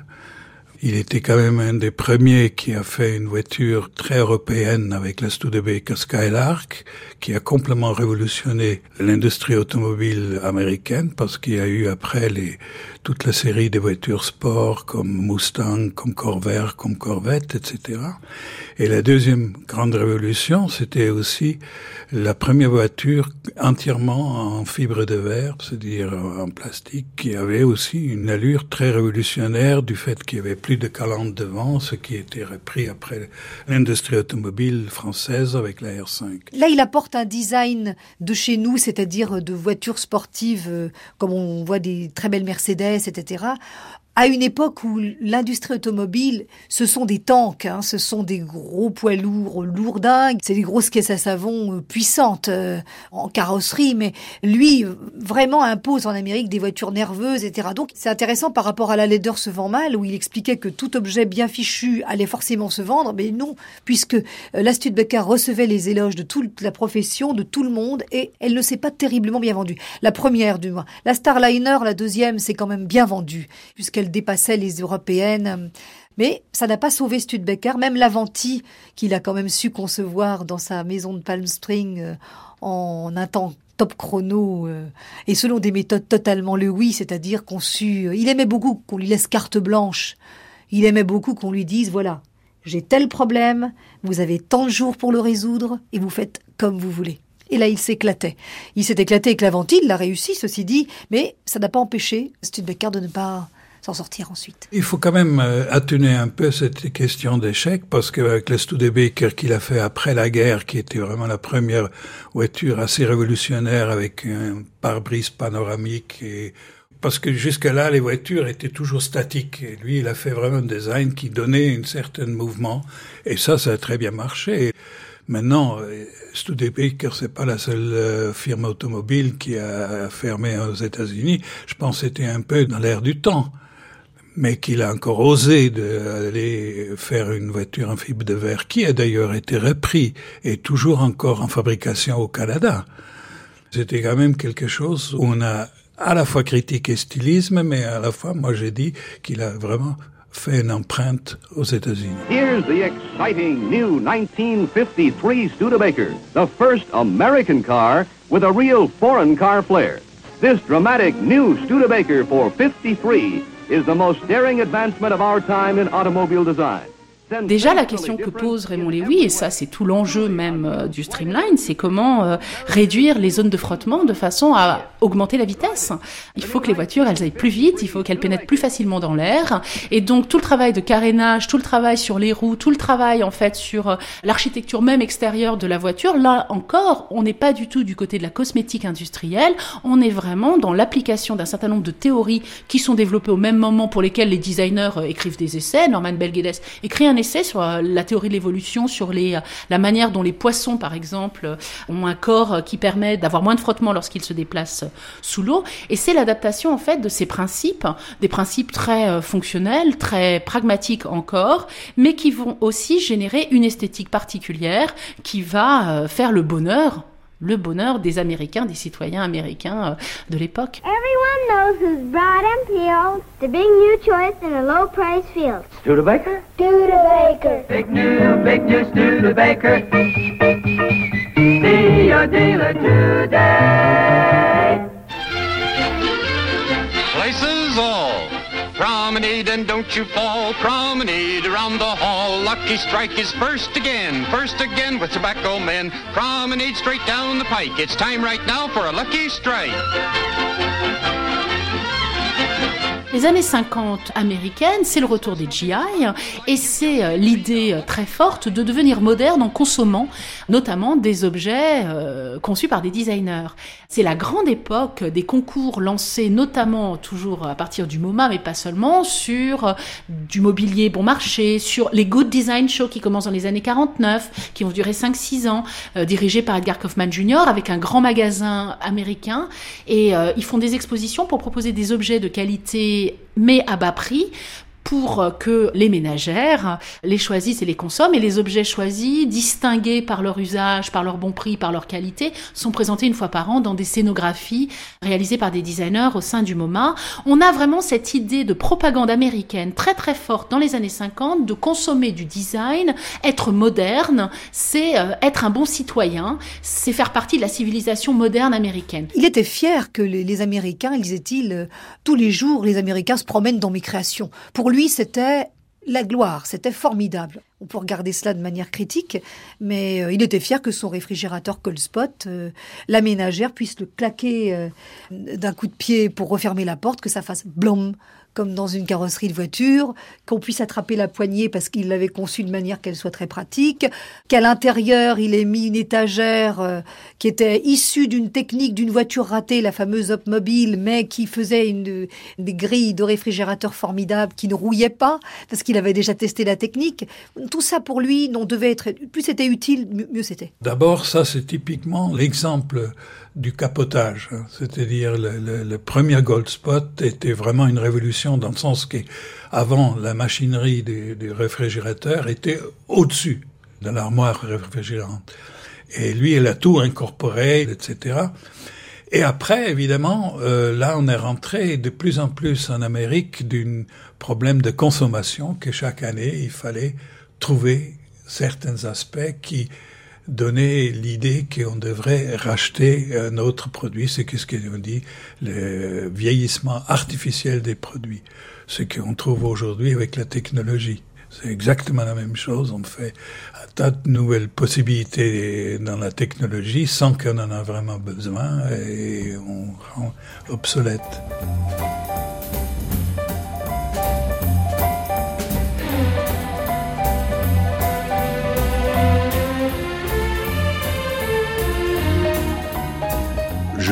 il était quand même un des premiers qui a fait une voiture très européenne avec la Studebaker Skylark, qui a complètement révolutionné l'industrie automobile américaine parce qu'il y a eu après les, toute la série des voitures sport comme Mustang, comme Corvair, comme Corvette, etc. Et la deuxième grande révolution, c'était aussi la première voiture entièrement en fibre de verre, c'est-à-dire en plastique, qui avait aussi une allure très révolutionnaire du fait qu'il y avait plus de calandre devant, ce qui était repris après l'industrie automobile française avec la R5. Là, il apporte un design de chez nous, c'est-à-dire de voitures sportives, euh, comme on voit des très belles Mercedes, etc à une époque où l'industrie automobile, ce sont des tanks, hein, ce sont des gros poids lourds, lourdingues, c'est des grosses caisses à savon euh, puissantes euh, en carrosserie, mais lui vraiment impose en Amérique des voitures nerveuses, etc. Donc c'est intéressant par rapport à la laideur se vend mal, où il expliquait que tout objet bien fichu allait forcément se vendre, mais non, puisque euh, la Studebaker recevait les éloges de toute la profession, de tout le monde, et elle ne s'est pas terriblement bien vendue. La première du moins. La Starliner, la deuxième, c'est quand même bien vendue, dépassait les européennes. Mais ça n'a pas sauvé Studebaker, même l'Avanti, qu'il a quand même su concevoir dans sa maison de Palm Spring euh, en un temps top chrono euh, et selon des méthodes totalement le oui, c'est-à-dire conçu. Euh, il aimait beaucoup qu'on lui laisse carte blanche. Il aimait beaucoup qu'on lui dise voilà, j'ai tel problème, vous avez tant de jours pour le résoudre et vous faites comme vous voulez. Et là, il s'éclatait. Il s'est éclaté avec l'Avanti, il l'a réussi, ceci dit, mais ça n'a pas empêché Studebaker de ne pas s'en sortir ensuite. Il faut quand même euh, atténuer un peu cette question d'échec parce qu'avec le Studebaker qu'il a fait après la guerre, qui était vraiment la première voiture assez révolutionnaire avec un pare-brise panoramique et parce que jusque-là, les voitures étaient toujours statiques. Lui, il a fait vraiment un design qui donnait un certain mouvement. Et ça, ça a très bien marché. Maintenant, euh, Studebaker, c'est pas la seule euh, firme automobile qui a fermé aux États-Unis. Je pense que c'était un peu dans l'air du temps mais qu'il a encore osé d'aller faire une voiture en fibre de verre, qui a d'ailleurs été repris et toujours encore en fabrication au Canada. C'était quand même quelque chose où on a à la fois critiqué stylisme, mais à la fois, moi j'ai dit qu'il a vraiment fait une empreinte aux États-Unis. Here's the exciting new 1953 Studebaker, the first American car with a real foreign car flair. This dramatic new Studebaker for 53 is the most daring advancement of our time in automobile design. Déjà, la question que pose Raymond Lévy, et ça c'est tout l'enjeu même euh, du streamline, c'est comment euh, réduire les zones de frottement de façon à augmenter la vitesse. Il faut que les voitures elles aillent plus vite, il faut qu'elles pénètrent plus facilement dans l'air, et donc tout le travail de carénage, tout le travail sur les roues, tout le travail en fait sur euh, l'architecture même extérieure de la voiture, là encore, on n'est pas du tout du côté de la cosmétique industrielle, on est vraiment dans l'application d'un certain nombre de théories qui sont développées au même moment pour lesquelles les designers écrivent des essais. Norman Bell Geddes écrit un essai sur euh, la théorie de l'évolution, sur les, euh, la manière dont les poissons, par exemple, euh, ont un corps qui permet d'avoir moins de frottement lorsqu'ils se déplacent sous l'eau. Et c'est l'adaptation, en fait, de ces principes, des principes très fonctionnels, très pragmatiques encore, mais qui vont aussi générer une esthétique particulière qui va faire le bonheur le bonheur des Américains, des citoyens américains de l'époque. Everyone knows who's broad and peeled, the big new choice in a low price field. Studebaker? Studebaker. Big new, big new Studebaker. See your dealer today. Promenade and don't you fall. Promenade around the hall. Lucky Strike is first again. First again with tobacco men. Promenade straight down the pike. It's time right now for a Lucky Strike. Les années 50 américaines, c'est le retour des GI et c'est euh, l'idée euh, très forte de devenir moderne en consommant notamment des objets euh, conçus par des designers. C'est la grande époque des concours lancés notamment toujours à partir du MoMA mais pas seulement sur du mobilier bon marché, sur les Good Design Shows qui commencent dans les années 49, qui vont durer 5-6 ans, dirigés par Edgar Kaufman Jr. avec un grand magasin américain et ils font des expositions pour proposer des objets de qualité mais à bas prix pour que les ménagères les choisissent et les consomment. Et les objets choisis, distingués par leur usage, par leur bon prix, par leur qualité, sont présentés une fois par an dans des scénographies réalisées par des designers au sein du MoMA. On a vraiment cette idée de propagande américaine très très forte dans les années 50 de consommer du design, être moderne, c'est euh, être un bon citoyen, c'est faire partie de la civilisation moderne américaine. Il était fier que les, Américains, disait-il, euh, tous les jours, les Américains se promènent dans mes créations. Pour lui, c'était la gloire, c'était formidable. On peut regarder cela de manière critique, mais euh, il était fier que son réfrigérateur Colspot, euh, la ménagère, puisse le claquer euh, d'un coup de pied pour refermer la porte, que ça fasse blom comme dans une carrosserie de voiture, qu'on puisse attraper la poignée parce qu'il l'avait conçue de manière qu'elle soit très pratique, qu'à l'intérieur il ait mis une étagère euh, qui était issue d'une technique d'une voiture ratée, la fameuse Up Mobile, mais qui faisait une, des grilles de réfrigérateur formidables qui ne rouillaient pas parce qu'il avait déjà testé la technique. Tout ça pour lui, non devait être plus c'était utile, mieux c'était. D'abord, ça c'est typiquement l'exemple du capotage. Hein. C'est-à-dire le, le, premier Gold Spot était vraiment une révolution dans le sens qu'avant la machinerie du, du réfrigérateur était au-dessus de l'armoire réfrigérante. Et lui, il a tout incorporé, etc. Et après, évidemment, euh, là, on est rentré de plus en plus en Amérique d'un problème de consommation que chaque année, il fallait trouver certains aspects qui donner l'idée qu'on devrait racheter un autre produit, c'est ce qu'on dit? Le vieillissement artificiel des produits, ce qu'on trouve aujourd'hui avec la technologie. C'est exactement la même chose. On fait un tas de nouvelles possibilités dans la technologie sans qu'on en a vraiment besoin et on rend obsolète.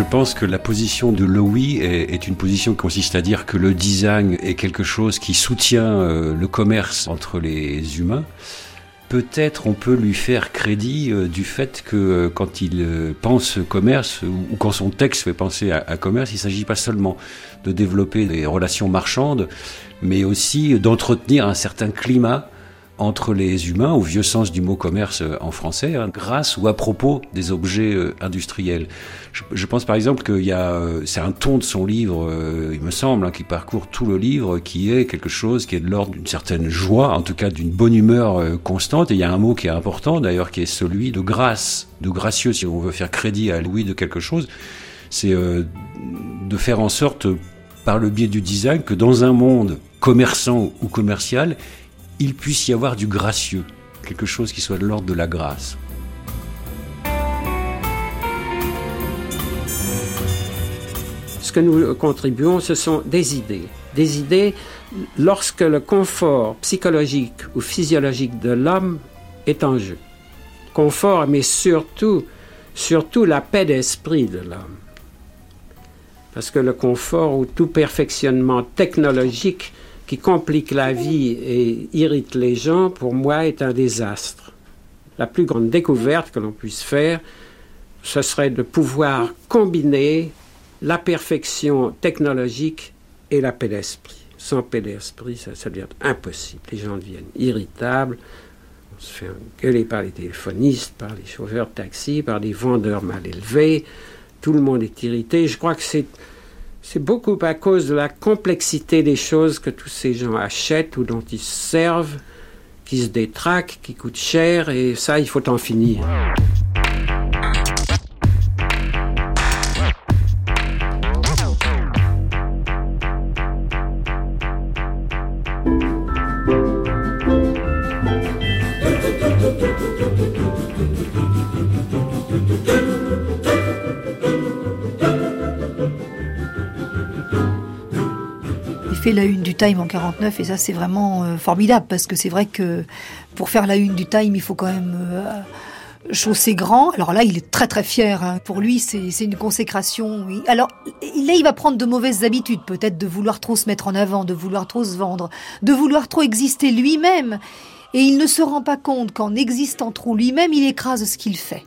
Je pense que la position de Lowy est, une position qui consiste à dire que le design est quelque chose qui soutient euh, le commerce entre les humains. Peut-être on peut lui faire crédit euh, du fait que euh, quand il pense commerce ou, quand son texte fait penser à, commerce, il ne s'agit pas seulement de développer des relations marchandes, mais aussi d'entretenir un certain climat entre les humains, au vieux sens du mot commerce euh, en français, hein, grâce ou à propos des objets euh, industriels. Je, pense par exemple qu'il y a, euh, c'est un ton de son livre, il me semble, hein, qui parcourt tout le livre, qui est quelque chose qui est de l'ordre d'une certaine joie, en tout cas d'une bonne humeur constante. Et il y a un mot qui est important d'ailleurs, qui est celui de grâce, de gracieux, si on veut faire crédit à Louis de quelque chose. C'est de faire en sorte, par le biais du design, que dans un monde commerçant ou commercial, il puisse y avoir du gracieux, quelque chose qui soit de l'ordre de la grâce. Ce que nous contribuons, ce sont des idées. Des idées lorsque le confort psychologique ou physiologique de l'homme est en jeu. Confort, mais surtout, surtout la paix d'esprit de l'homme. Parce que le confort ou tout perfectionnement technologique qui complique la vie et irrite les gens, pour moi, est un désastre. La plus grande découverte que l'on puisse faire, ce serait de pouvoir combiner la perfection technologique et la paix d'esprit. Sans paix d'esprit, ça, ça devient impossible. Les gens deviennent irritables, on se fait engueuler par les téléphonistes, par les chauffeurs de taxi, par des vendeurs mal élevés. Tout le monde est irrité. Je crois que c'est, c'est beaucoup à cause de la complexité des choses que tous ces gens achètent ou dont ils se servent, qui se détraquent, qui coûtent cher, et ça, il faut en finir. Time en 49 et ça c'est vraiment euh, formidable parce que c'est vrai que pour faire la une du Time il faut quand même euh, chausser grand. Alors là il est très très fier. hein. Pour lui c'est une consécration. Alors là il va prendre de mauvaises habitudes peut-être de vouloir trop se mettre en avant, de vouloir trop se vendre, de vouloir trop exister lui-même. Et il ne se rend pas compte qu'en existant trop lui-même il écrase ce qu'il fait.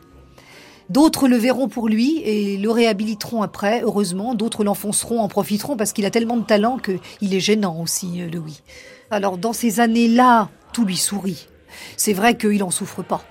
D'autres le verront pour lui et le réhabiliteront après, heureusement. D'autres l'enfonceront, en profiteront parce qu'il a tellement de talent qu'il est gênant aussi, euh, Louis. Alors dans ces années-là, tout lui sourit. C'est vrai qu'il en souffre pas.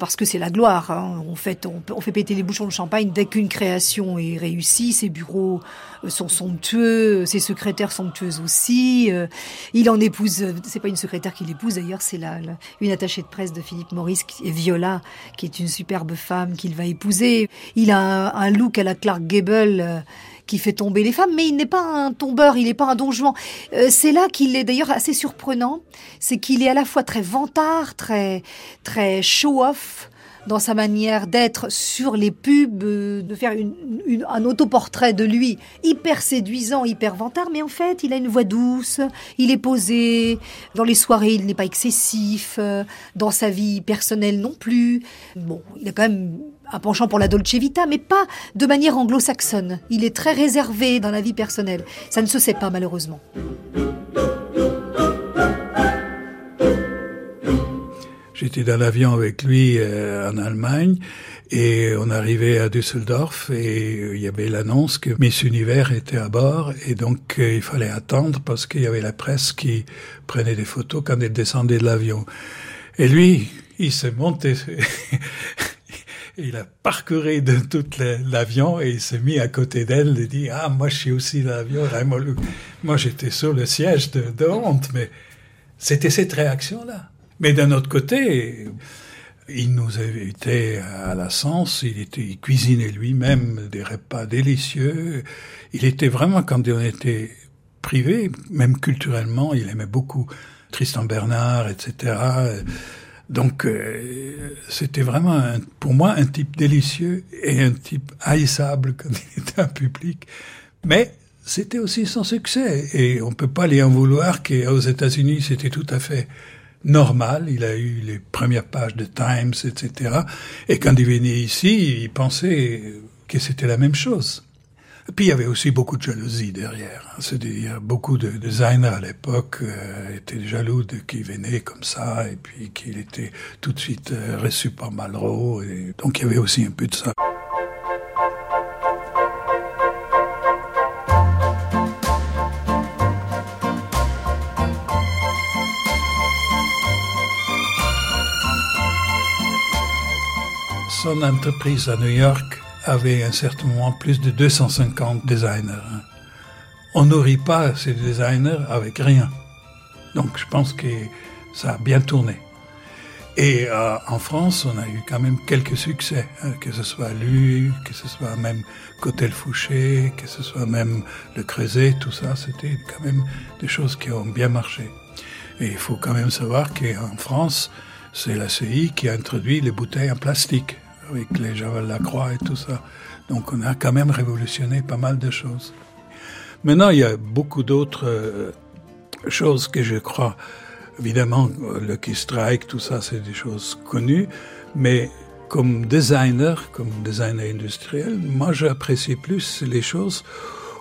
Parce que c'est la gloire. hein. On, fait, on, fait péter les bouchons de champagne dès qu'une création est réussie. Ses bureaux euh, sont somptueux, ses secrétaires somptueuses aussi. Euh, Il en épouse, euh, c'est pas une secrétaire qu'il épouse d'ailleurs, c'est la, une attachée de presse de Philippe Maurice, qui est Viola, qui est une superbe femme qu'il va épouser. Il a un, un look à la Clark Gable qui fait tomber les femmes, mais il n'est pas un tombeur, il n'est pas un don Juan. Euh, c'est là qu'il est d'ailleurs assez surprenant, c'est qu'il est à la fois très vantard, très très show-off dans sa manière d'être sur les pubs, euh, de faire une, une- un autoportrait de lui hyper séduisant, hyper vantard, mais en fait il a une voix douce, il est posé, dans les soirées il n'est pas excessif, euh, dans sa vie personnelle non plus. Bon, il a quand même un penchant pour la Dolce Vita, mais pas de manière anglo-saxonne. Il est très réservé dans la vie personnelle. Ça ne se sait pas malheureusement. J'étais dans l'avion avec lui euh, en Allemagne et on arrivait à Düsseldorf et euh, il y avait l'annonce que Miss Univers était à bord et donc euh, il fallait attendre parce qu'il y avait la presse qui prenait des photos quand elle descendait de l'avion. Et lui, il s'est monté, il a parcouru de tout la- l'avion et il s'est mis à côté d'elle et dit ah moi je suis aussi dans l'avion. Ah, Moi, j'étais sur le siège de, de honte mais c'était cette réaction-là. Mais d'un autre côté, il nous invitait à la Sens, il, était, il cuisinait lui-même des repas délicieux. Il était vraiment, quand on était privé, même culturellement, il aimait beaucoup Tristan Bernard, etc. Donc, euh, c'était vraiment, un- pour moi, un type délicieux et un type haïssable quand il était en public. Mais c'était aussi son succès. Et on peut pas lui en vouloir qu'aux États-Unis, c'était tout à fait normal. Il a eu les premières pages de Times, etc. Et quand il venait ici, il pensait que c'était la même chose. Et puis il y avait aussi beaucoup de jalousie derrière. hein. C'est-à-dire beaucoup de designers à l'époque euh, étaient jaloux de qu'il venait comme ça et puis qu'il était tout de suite euh, reçu par Malraux. Donc il y avait aussi un peu de ça. Son entreprise à New York avait à un certain moment plus de 250 designers. hein. On nourrit pas ces designers avec rien. Donc je pense que ça a bien tourné. Et euh, en France, on a eu quand même quelques succès, hein, que ce soit lui, que ce soit même Cotel Fouché, que ce soit même le Creuset, tout ça, c'était quand même des choses qui ont bien marché. Et il faut quand même savoir qu'en France, c'est la CI qui a introduit les bouteilles en plastique, avec les Javel Lacroix et tout ça. Donc on a quand même révolutionné pas mal de choses. Maintenant, il y a beaucoup d'autres euh, choses que je crois. Évidemment, le Key Strike, tout ça, c'est des choses connues. Mais comme designer, comme designer industriel, moi j'apprécie plus les choses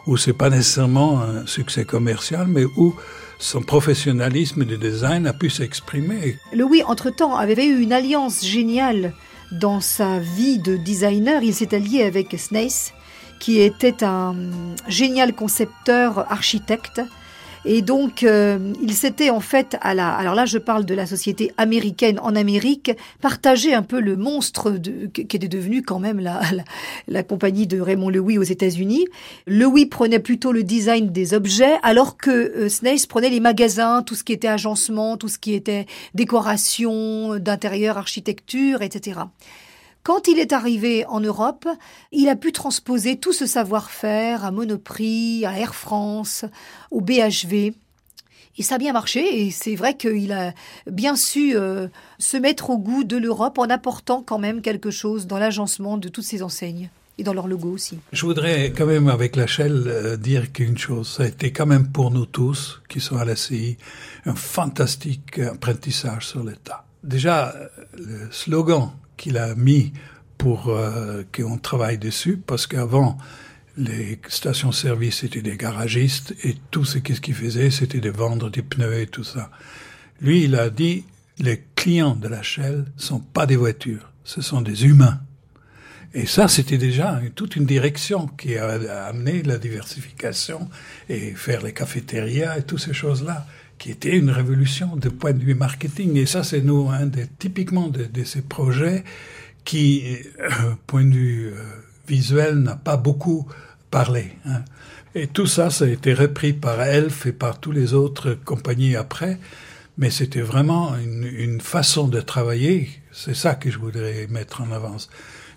où c'est pas nécessairement un succès commercial, mais où son professionnalisme de design a pu s'exprimer. Louis, entre-temps, avait eu une alliance géniale dans sa vie de designer. Il s'est allié avec Snace, qui était un génial concepteur architecte et donc, euh, il s'était en fait à la, alors là, je parle de la société américaine en Amérique, partagé un peu le monstre de, qui était devenu quand même la, la, compagnie de Raymond Louis aux États-Unis. Louis prenait plutôt le design des objets, alors que euh, prenait les magasins, tout ce qui était agencement, tout ce qui était décoration d'intérieur, architecture, etc. Quand il est arrivé en Europe, il a pu transposer tout ce savoir-faire à Monoprix, à Air France, au BHV. Et ça a bien marché et c'est vrai qu'il a bien su euh, se mettre au goût de l'Europe en apportant quand même quelque chose dans l'agencement de toutes ces enseignes et dans leur logo aussi. Je voudrais quand même avec la Shell euh, dire qu'une chose, ça a été quand même pour nous tous qui sont à la CI un fantastique apprentissage sur l'État. Déjà, euh, le slogan qu'il a mis pour euh, qu'on travaille dessus, parce qu'avant, les stations-service étaient des garagistes et tout ce qu'ils faisaient, c'était de vendre des pneus et tout ça. Lui, il a dit, les clients de la Shell sont pas des voitures, ce sont des humains. Et ça, c'était déjà toute une direction qui a amené la diversification et faire les cafétérias et toutes ces choses-là, qui était une révolution de point de vue marketing. Et ça, c'est nous, un des, typiquement de, de ces projets qui, euh, point de vue euh, visuel, n'a pas beaucoup parlé. Hein. Et tout ça, ça a été repris par Elf et par tous les autres compagnies après. Mais c'était vraiment une, une, façon de travailler. C'est ça que je voudrais mettre en avance.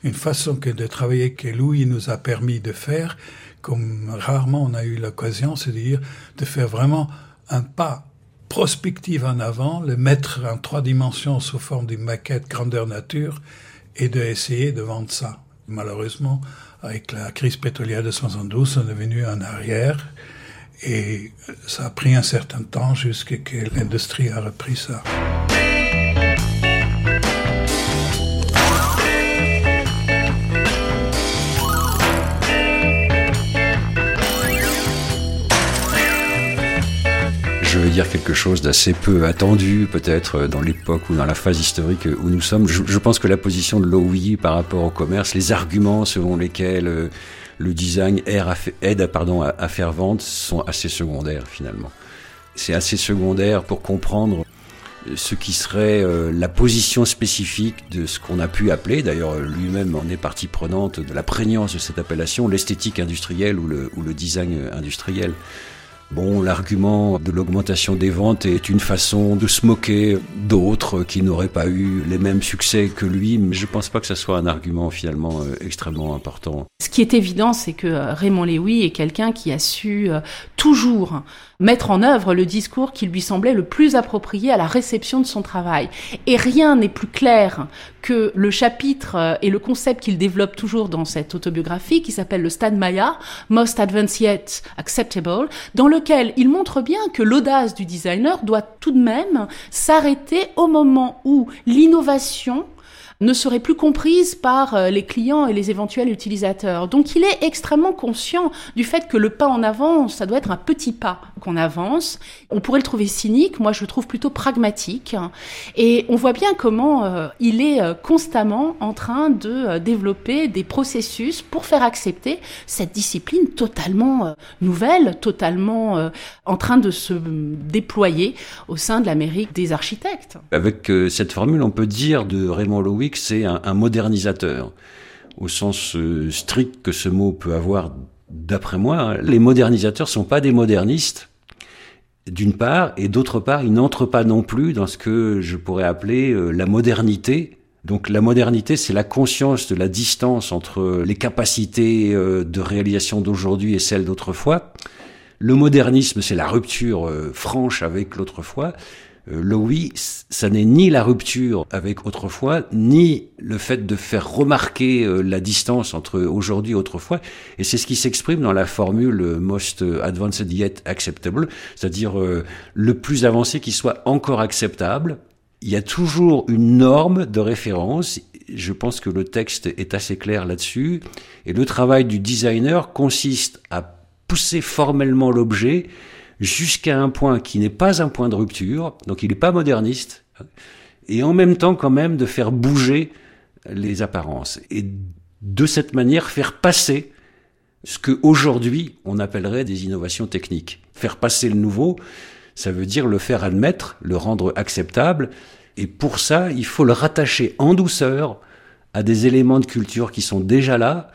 Une façon que de travailler que Louis nous a permis de faire, comme rarement on a eu l'occasion, c'est-à-dire de faire vraiment un pas prospective en avant, le mettre en trois dimensions sous forme d'une maquette grandeur nature et d'essayer de vendre ça. Malheureusement, avec la crise pétrolière de 72, on est venu en arrière et ça a pris un certain temps jusqu'à ce que l'industrie a repris ça. Dire quelque chose d'assez peu attendu, peut-être dans l'époque ou dans la phase historique où nous sommes. Je, pense que la position de l'OUI par rapport au commerce, les arguments selon lesquels euh, le design aide à, faire vente sont assez secondaires finalement. C'est assez secondaire pour comprendre ce qui serait euh, la position spécifique de ce qu'on a pu appeler, d'ailleurs lui-même en est partie prenante de la prégnance de cette appellation, l'esthétique industrielle ou le, ou le design industriel. Bon, l'argument de l'augmentation des ventes est une façon de se moquer d'autres qui n'auraient pas eu les mêmes succès que lui, mais je ne pense pas que ce soit un argument finalement euh, extrêmement important. Ce qui est évident, c'est que euh, Raymond Léoui est quelqu'un qui a su euh, toujours mettre en œuvre le discours qui lui semblait le plus approprié à la réception de son travail. Et rien n'est plus clair que le chapitre et le concept qu'il développe toujours dans cette autobiographie qui s'appelle le Stade Maya, Most Advanced Yet Acceptable, dans lequel il montre bien que l'audace du designer doit tout de même s'arrêter au moment où l'innovation ne serait plus comprise par euh, les clients et les éventuels utilisateurs. Donc il est extrêmement conscient du fait que le pas en avant, ça doit être un petit pas qu'on avance. On pourrait le trouver cynique, moi je le trouve plutôt pragmatique. Et on voit bien comment euh, il est euh, constamment en train de développer des processus pour faire accepter cette discipline totalement nouvelle, totalement en train de se déployer au sein de l'Amérique des architectes. Avec cette formule, on peut dire de Raymond C'est un, modernisateur, au sens euh, strict que ce mot peut avoir d'après moi. Hein. Les modernisateurs sont pas des modernistes, d'une part, et d'autre part, ils n'entrent pas non plus dans ce que je pourrais appeler euh, la modernité. Donc la modernité, c'est la conscience de la distance entre les capacités euh, de réalisation d'aujourd'hui et celles d'autrefois. Le modernisme, c'est la rupture franche avec l'autrefois. Euh, le oui, ça n'est ni la rupture avec autrefois, ni le fait de faire remarquer euh, la distance entre aujourd'hui et autrefois. Et c'est ce qui s'exprime dans la formule most advanced yet acceptable, c'est-à-dire euh, le plus avancé qui soit encore acceptable. Il y a toujours une norme de référence. Je pense que le texte est assez clair là-dessus. Et le travail du designer consiste à pousser formellement l'objet jusqu'à un point qui n'est pas un point de rupture, donc il n'est pas moderniste, et en même temps quand même de faire bouger les apparences. Et de cette manière faire passer ce que aujourd'hui on appellerait des innovations techniques. Faire passer le nouveau, ça veut dire le faire admettre, le rendre acceptable, et pour ça, il faut le rattacher en douceur à des éléments de culture qui sont déjà là,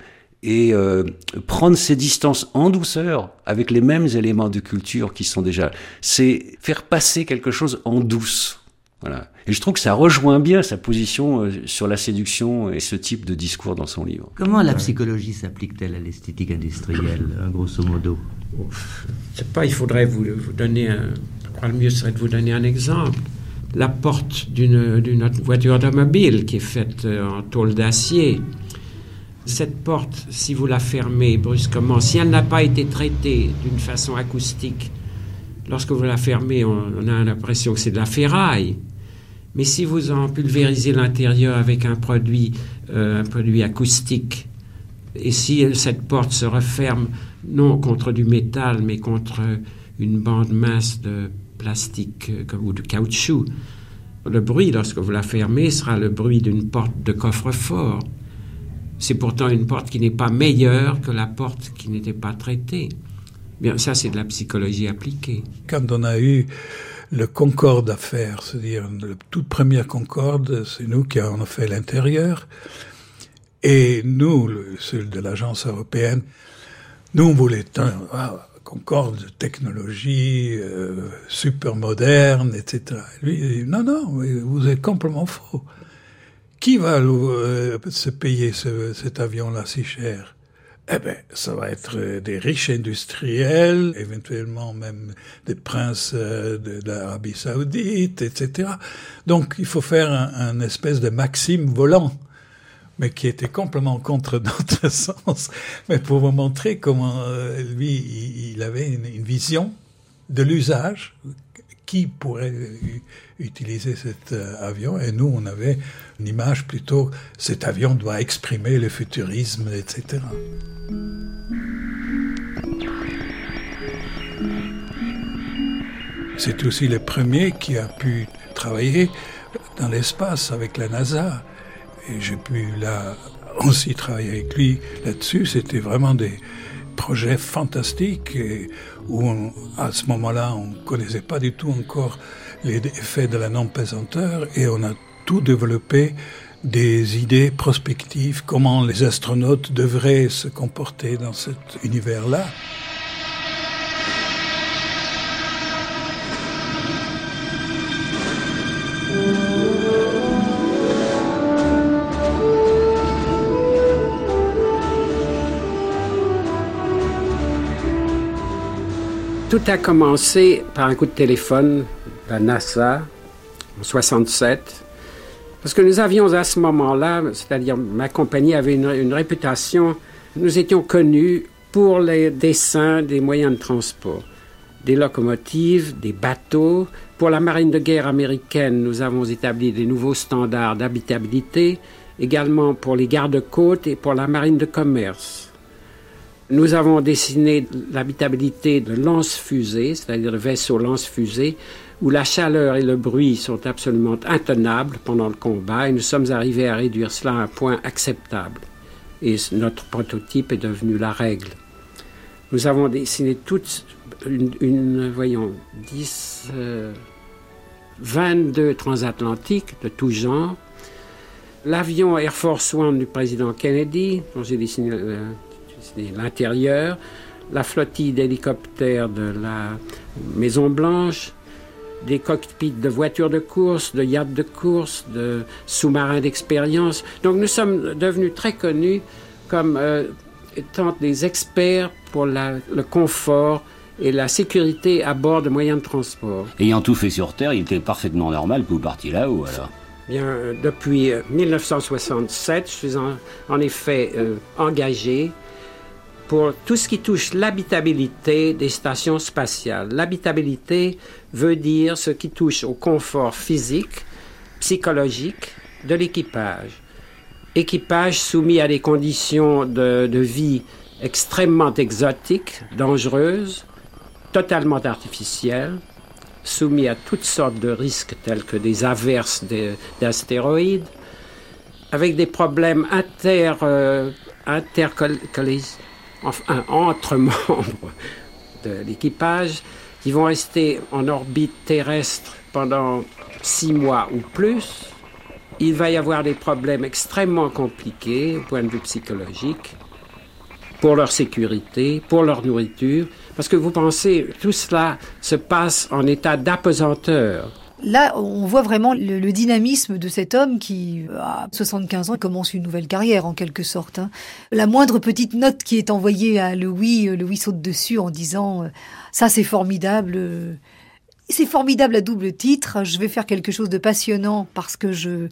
et euh, prendre ses distances en douceur avec les mêmes éléments de culture qui sont déjà. C'est faire passer quelque chose en douce. Voilà. Et je trouve que ça rejoint bien sa position euh, sur la séduction et ce type de discours dans son livre. Comment la psychologie s'applique-t-elle à l'esthétique industrielle, grosso modo? Je sais pas, il faudrait vous, vous donner un. le mieux serait de vous donner un exemple. La porte d'une voiture automobile qui est faite euh, en tôle d'acier cette porte, si vous la fermez brusquement, si elle n'a pas été traitée d'une façon acoustique, lorsque vous la fermez, on, a l'impression que c'est de la ferraille. Mais si vous en pulvérisez l'intérieur avec un produit, euh, un produit acoustique, et si cette porte se referme non contre du métal, mais contre une bande mince de plastique euh, ou de caoutchouc, le bruit, lorsque vous la fermez, sera le bruit d'une porte de coffre-fort. C'est pourtant une porte qui n'est pas meilleure que la porte qui n'était pas traitée. Bien, ça, c'est de la psychologie appliquée. Quand on a eu le Concorde à faire, c'est-à-dire la toute première Concorde, c'est nous qui avons fait l'intérieur. Et nous, le, celui de l'agence européenne, nous, on voulait un ah, Concorde technologie euh, super moderne, etc. Lui, non, non, vous êtes complètement faux. Qui va euh, se payer cet avion-là si cher? Eh bien, ça va être euh, des riches industriels, éventuellement même des princes euh, de l'Arabie saoudite, etc. Donc, il faut faire un, espèce de maxime volant, mais qui était complètement contre notre sens, mais pour vous montrer comment lui, il avait une, une vision de l'usage qui pourrait utiliser cet euh, avion. Et nous, on avait une image plutôt, cet avion doit exprimer le futurisme, etc. C'est aussi le premier qui a pu travailler dans l'espace avec la NASA. Et j'ai pu là aussi travailler avec lui là-dessus. C'était vraiment des, projet fantastique et où à ce moment-là, on ne connaissait pas du tout encore les effets de la non-pesanteur et on a tout développé des idées prospectives, comment les astronautes devraient se comporter dans cet univers-là. Tout a commencé par un coup de téléphone de la NASA en 67. Parce que nous avions à ce moment-là, c'est-à-dire ma compagnie avait une, réputation, nous étions connus pour les dessins des moyens de transport, des locomotives, des bateaux. Pour la marine de guerre américaine, nous avons établi des nouveaux standards d'habitabilité, également pour les gardes-côtes et pour la marine de commerce. Nous avons dessiné l'habitabilité de lance-fusée, c'est-à-dire de vaisseaux lance-fusée, où la chaleur et le bruit sont absolument intenables pendant le combat, et nous sommes arrivés à réduire cela à un point acceptable. Et notre prototype est devenu la règle. Nous avons dessiné toute une, voyons, 10, 22 euh, transatlantiques de tout genre. L'avion Air Force One du président Kennedy, dont j'ai dessiné l'intérieur, la flottille d'hélicoptères de la Maison Blanche, des cockpits de voitures de course, de yachts de course, de sous-marins d'expérience. Donc nous sommes devenus très connus comme euh, étant des experts pour le confort et la sécurité à bord de moyens de transport. Ayant tout fait sur Terre, il était parfaitement normal que vous partiez là-haut alors. Bien, euh, depuis 1967, je suis en, effet euh, engagé pour tout ce qui touche l'habitabilité des stations spatiales. L'habitabilité veut dire ce qui touche au confort physique, psychologique de l'équipage. Équipage soumis à des conditions de, vie extrêmement exotiques, dangereuses, totalement artificielles, soumis à toutes sortes de risques tels que des averses d'astéroïdes, avec des problèmes inter, euh, enfin, entre membres de l'équipage qui vont rester en orbite terrestre pendant six mois ou plus. Il va y avoir des problèmes extrêmement compliqués au point de vue psychologique pour leur sécurité, pour leur nourriture, parce que vous pensez, tout cela se passe en état d'apesanteur. Là, on voit vraiment le, dynamisme de cet homme qui, à 75 ans, commence une nouvelle carrière en quelque sorte. Hein. La moindre petite note qui est envoyée à Louis, Louis saute dessus en disant euh, ça c'est formidable. Euh, c'est formidable à double titre. Je vais faire quelque chose de passionnant parce que je euh,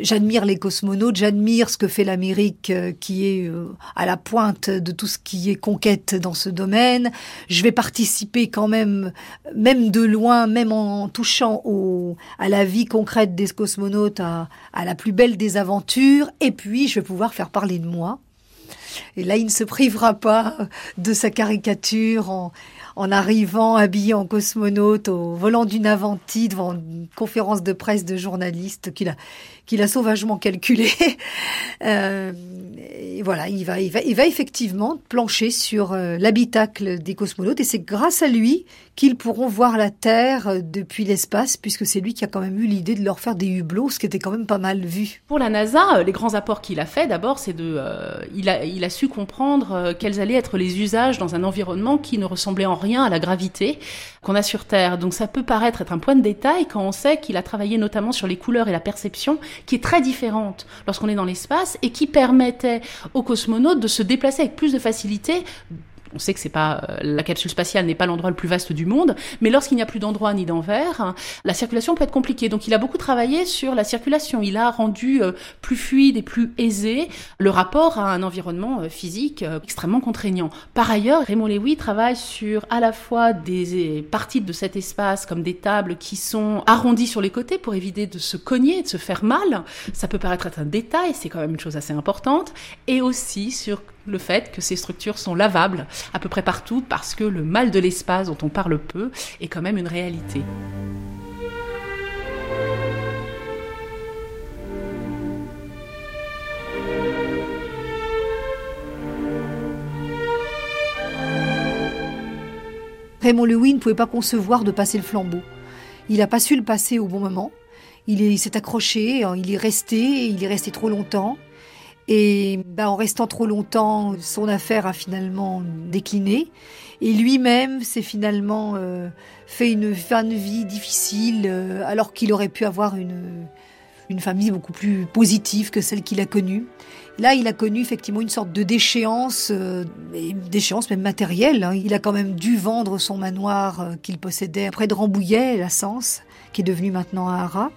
j'admire les cosmonautes, j'admire ce que fait l'Amérique euh, qui est euh, à la pointe de tout ce qui est conquête dans ce domaine. Je vais participer quand même, même de loin, même en touchant au, à la vie concrète des cosmonautes, à, à la plus belle des aventures. Et puis, je vais pouvoir faire parler de moi. Et là, il ne se privera pas de sa caricature en, arrivant habillé en cosmonaute au volant d'une Avanti devant une conférence de presse de journalistes qu'il a, qu'il a sauvagement calculé. euh, et voilà, il va, effectivement plancher sur euh, l'habitacle des cosmonautes et c'est grâce à lui qu'ils pourront voir la Terre euh, depuis l'espace, puisque c'est lui qui a quand même eu l'idée de leur faire des hublots, ce qui était quand même pas mal vu. Pour la NASA, les grands apports qu'il a fait, d'abord, c'est de, il a su comprendre quels allaient être les usages dans un environnement qui ne ressemblait en rien à la gravité qu'on a sur Terre. Donc ça peut paraître être un point de détail quand on sait qu'il a travaillé notamment sur les couleurs et la perception, qui est très différente lorsqu'on est dans l'espace et qui permettait aux cosmonautes de se déplacer avec plus de facilité on sait que c'est pas euh, la capsule spatiale n'est pas l'endroit le plus vaste du monde, mais lorsqu'il n'y a plus d'endroit ni d'envers, la circulation peut être compliquée. Donc il a beaucoup travaillé sur la circulation. Il a rendu euh, plus fluide et plus aisé le rapport à un environnement euh, physique extrêmement contraignant. Par ailleurs, Raymond Lewy travaille sur à la fois des parties de cet espace comme des tables qui sont arrondies sur les côtés pour éviter de se cogner, de se faire mal. Ça peut paraître être un détail, c'est quand même une chose assez importante, et aussi sur le fait que ces structures sont lavables à peu près partout parce que le mal de l'espace dont on parle peu est quand même une réalité. Raymond Lewin ne pouvait pas concevoir de passer le flambeau. Il n'a pas su le passer au bon moment. Il s'est accroché, il est resté, il est resté trop longtemps. Et ben, en restant trop longtemps, son affaire a finalement décliné. Et lui-même s'est finalement euh, fait une fin de vie difficile, euh, alors qu'il aurait pu avoir une, une famille beaucoup plus positive que celle qu'il a connue. Là, il a connu effectivement une sorte de déchéance, euh, déchéance même matérielle. Hein. Il a quand même dû vendre son manoir qu'il possédait près de Rambouillet, la Sens, qui est devenu maintenant un haras.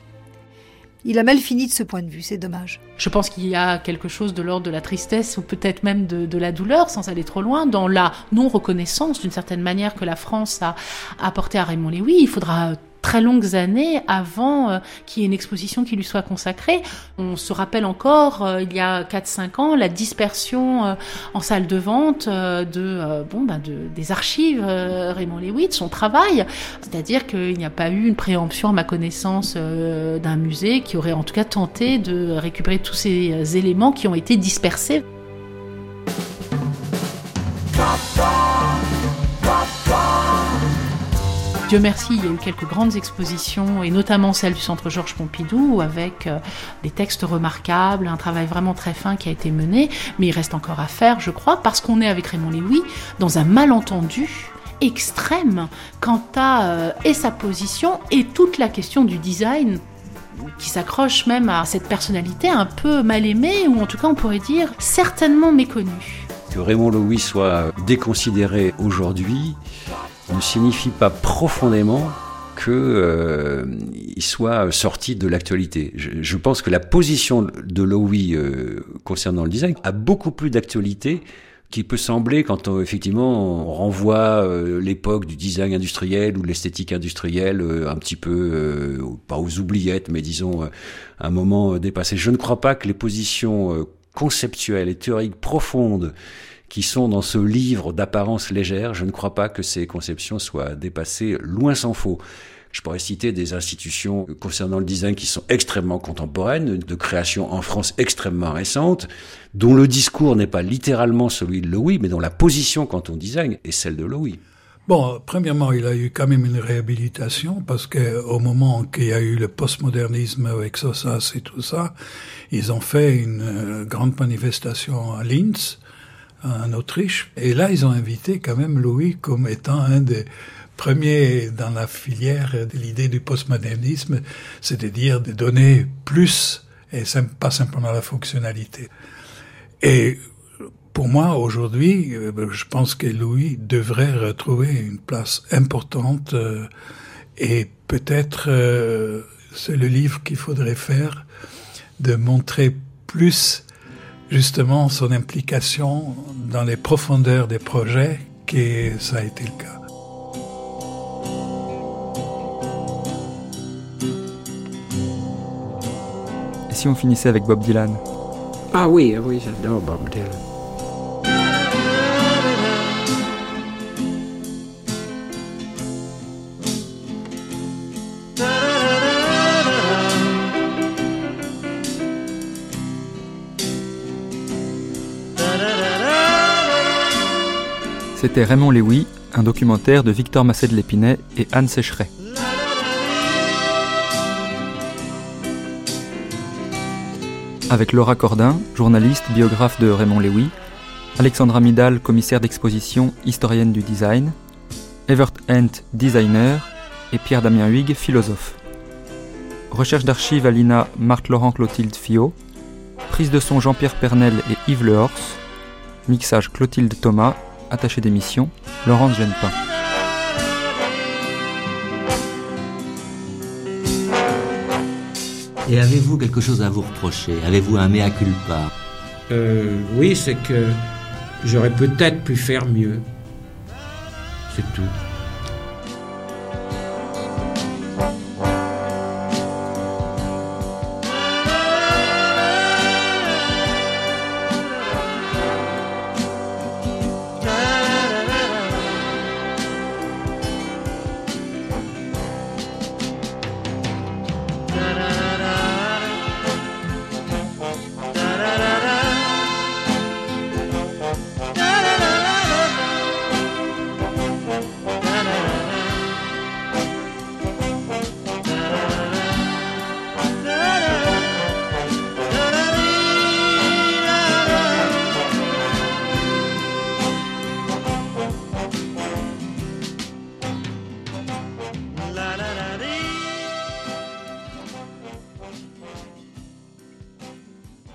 Il a mal fini de ce point de vue, c'est dommage. Je pense qu'il y a quelque chose de l'ordre de la tristesse ou peut-être même de, la douleur, sans aller trop loin, dans la non-reconnaissance d'une certaine manière que la France a apporté à Raymond Lévy. Il faudra très longues années avant euh, qu'il y ait une exposition qui lui soit consacrée. On se rappelle encore, euh, il y a 4-5 ans, la dispersion euh, en salle de vente de, bon, bah, de, des archives Raymond Lewitt, son travail. C'est-à-dire qu'il n'y a pas eu une préemption, à ma connaissance, d'un musée qui aurait en tout cas tenté de récupérer tous ces éléments qui ont été dispersés. Dieu merci, il y a eu quelques grandes expositions, et notamment celle du Centre Georges Pompidou, avec euh, des textes remarquables, un travail vraiment très fin qui a été mené, mais il reste encore à faire, je crois, parce qu'on est avec Raymond Lévy dans un malentendu extrême quant à euh, et sa position et toute la question du design qui s'accroche même à cette personnalité un peu mal aimée, ou en tout cas on pourrait dire certainement méconnue. Que Raymond Loewy soit déconsidéré aujourd'hui ne signifie pas profondément qu'il euh, soit sorti de l'actualité. Je, pense que la position de Lowy euh, concernant le design a beaucoup plus d'actualité qui peut sembler quand on, effectivement renvoie euh, l'époque du design industriel ou l'esthétique industrielle euh, un petit peu pas aux oubliettes mais disons un moment dépassé. Je ne crois pas que les positions conceptuelles et théoriques profondes qui sont dans ce livre d'apparence légère, je ne crois pas que ces conceptions soient dépassées, loin s'en faut. Je pourrais citer des institutions concernant le design qui sont extrêmement contemporaines, de création en France extrêmement récente, dont le discours n'est pas littéralement celui de Louis, mais dont la position quant au design est celle de Louis. Bon, premièrement, il a eu quand même une réhabilitation parce que au moment qu'il y a eu le postmodernisme avec Sossas et tout ça, ils ont fait une euh, grande manifestation à Linz en Autriche. Et là, ils ont invité quand même Louis comme étant un des premiers dans la filière de l'idée du postmodernisme, c'est-à-dire de donner plus et pas simplement la fonctionnalité. Et pour moi, aujourd'hui, euh, je pense que Louis devrait retrouver une place importante euh, et peut-être euh, c'est le livre qu'il faudrait faire de montrer plus justement son implication dans les profondeurs des projets que ça a été le cas. Et si on finissait avec Bob Dylan? Ah oui, oui, j'adore Bob Dylan. C'était Raymond Léoui, un documentaire de Victor Massé de Lépinay et Anne Sécheret. Avec Laura Cordin, journaliste, biographe de Raymond Léoui, Alexandra Midal, commissaire d'exposition, historienne du design, Evert Hent, designer, et Pierre-Damien Huyghe, philosophe. Recherche d'archives Alina Marthe-Laurent Clotilde Fio, prise de son Jean-Pierre Pernel et Yves Lehors, mixage Clotilde Thomas attaché d'émission, Laurence Genepin. Et avez-vous quelque chose à vous reprocher? Avez-vous un mea culpa? Euh, Oui, c'est que j'aurais peut-être pu faire mieux. C'est tout.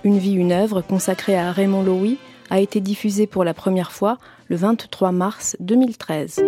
Une vie, une œuvre consacrée à Raymond Loewy a été diffusée pour la première fois le 23 mars 2013.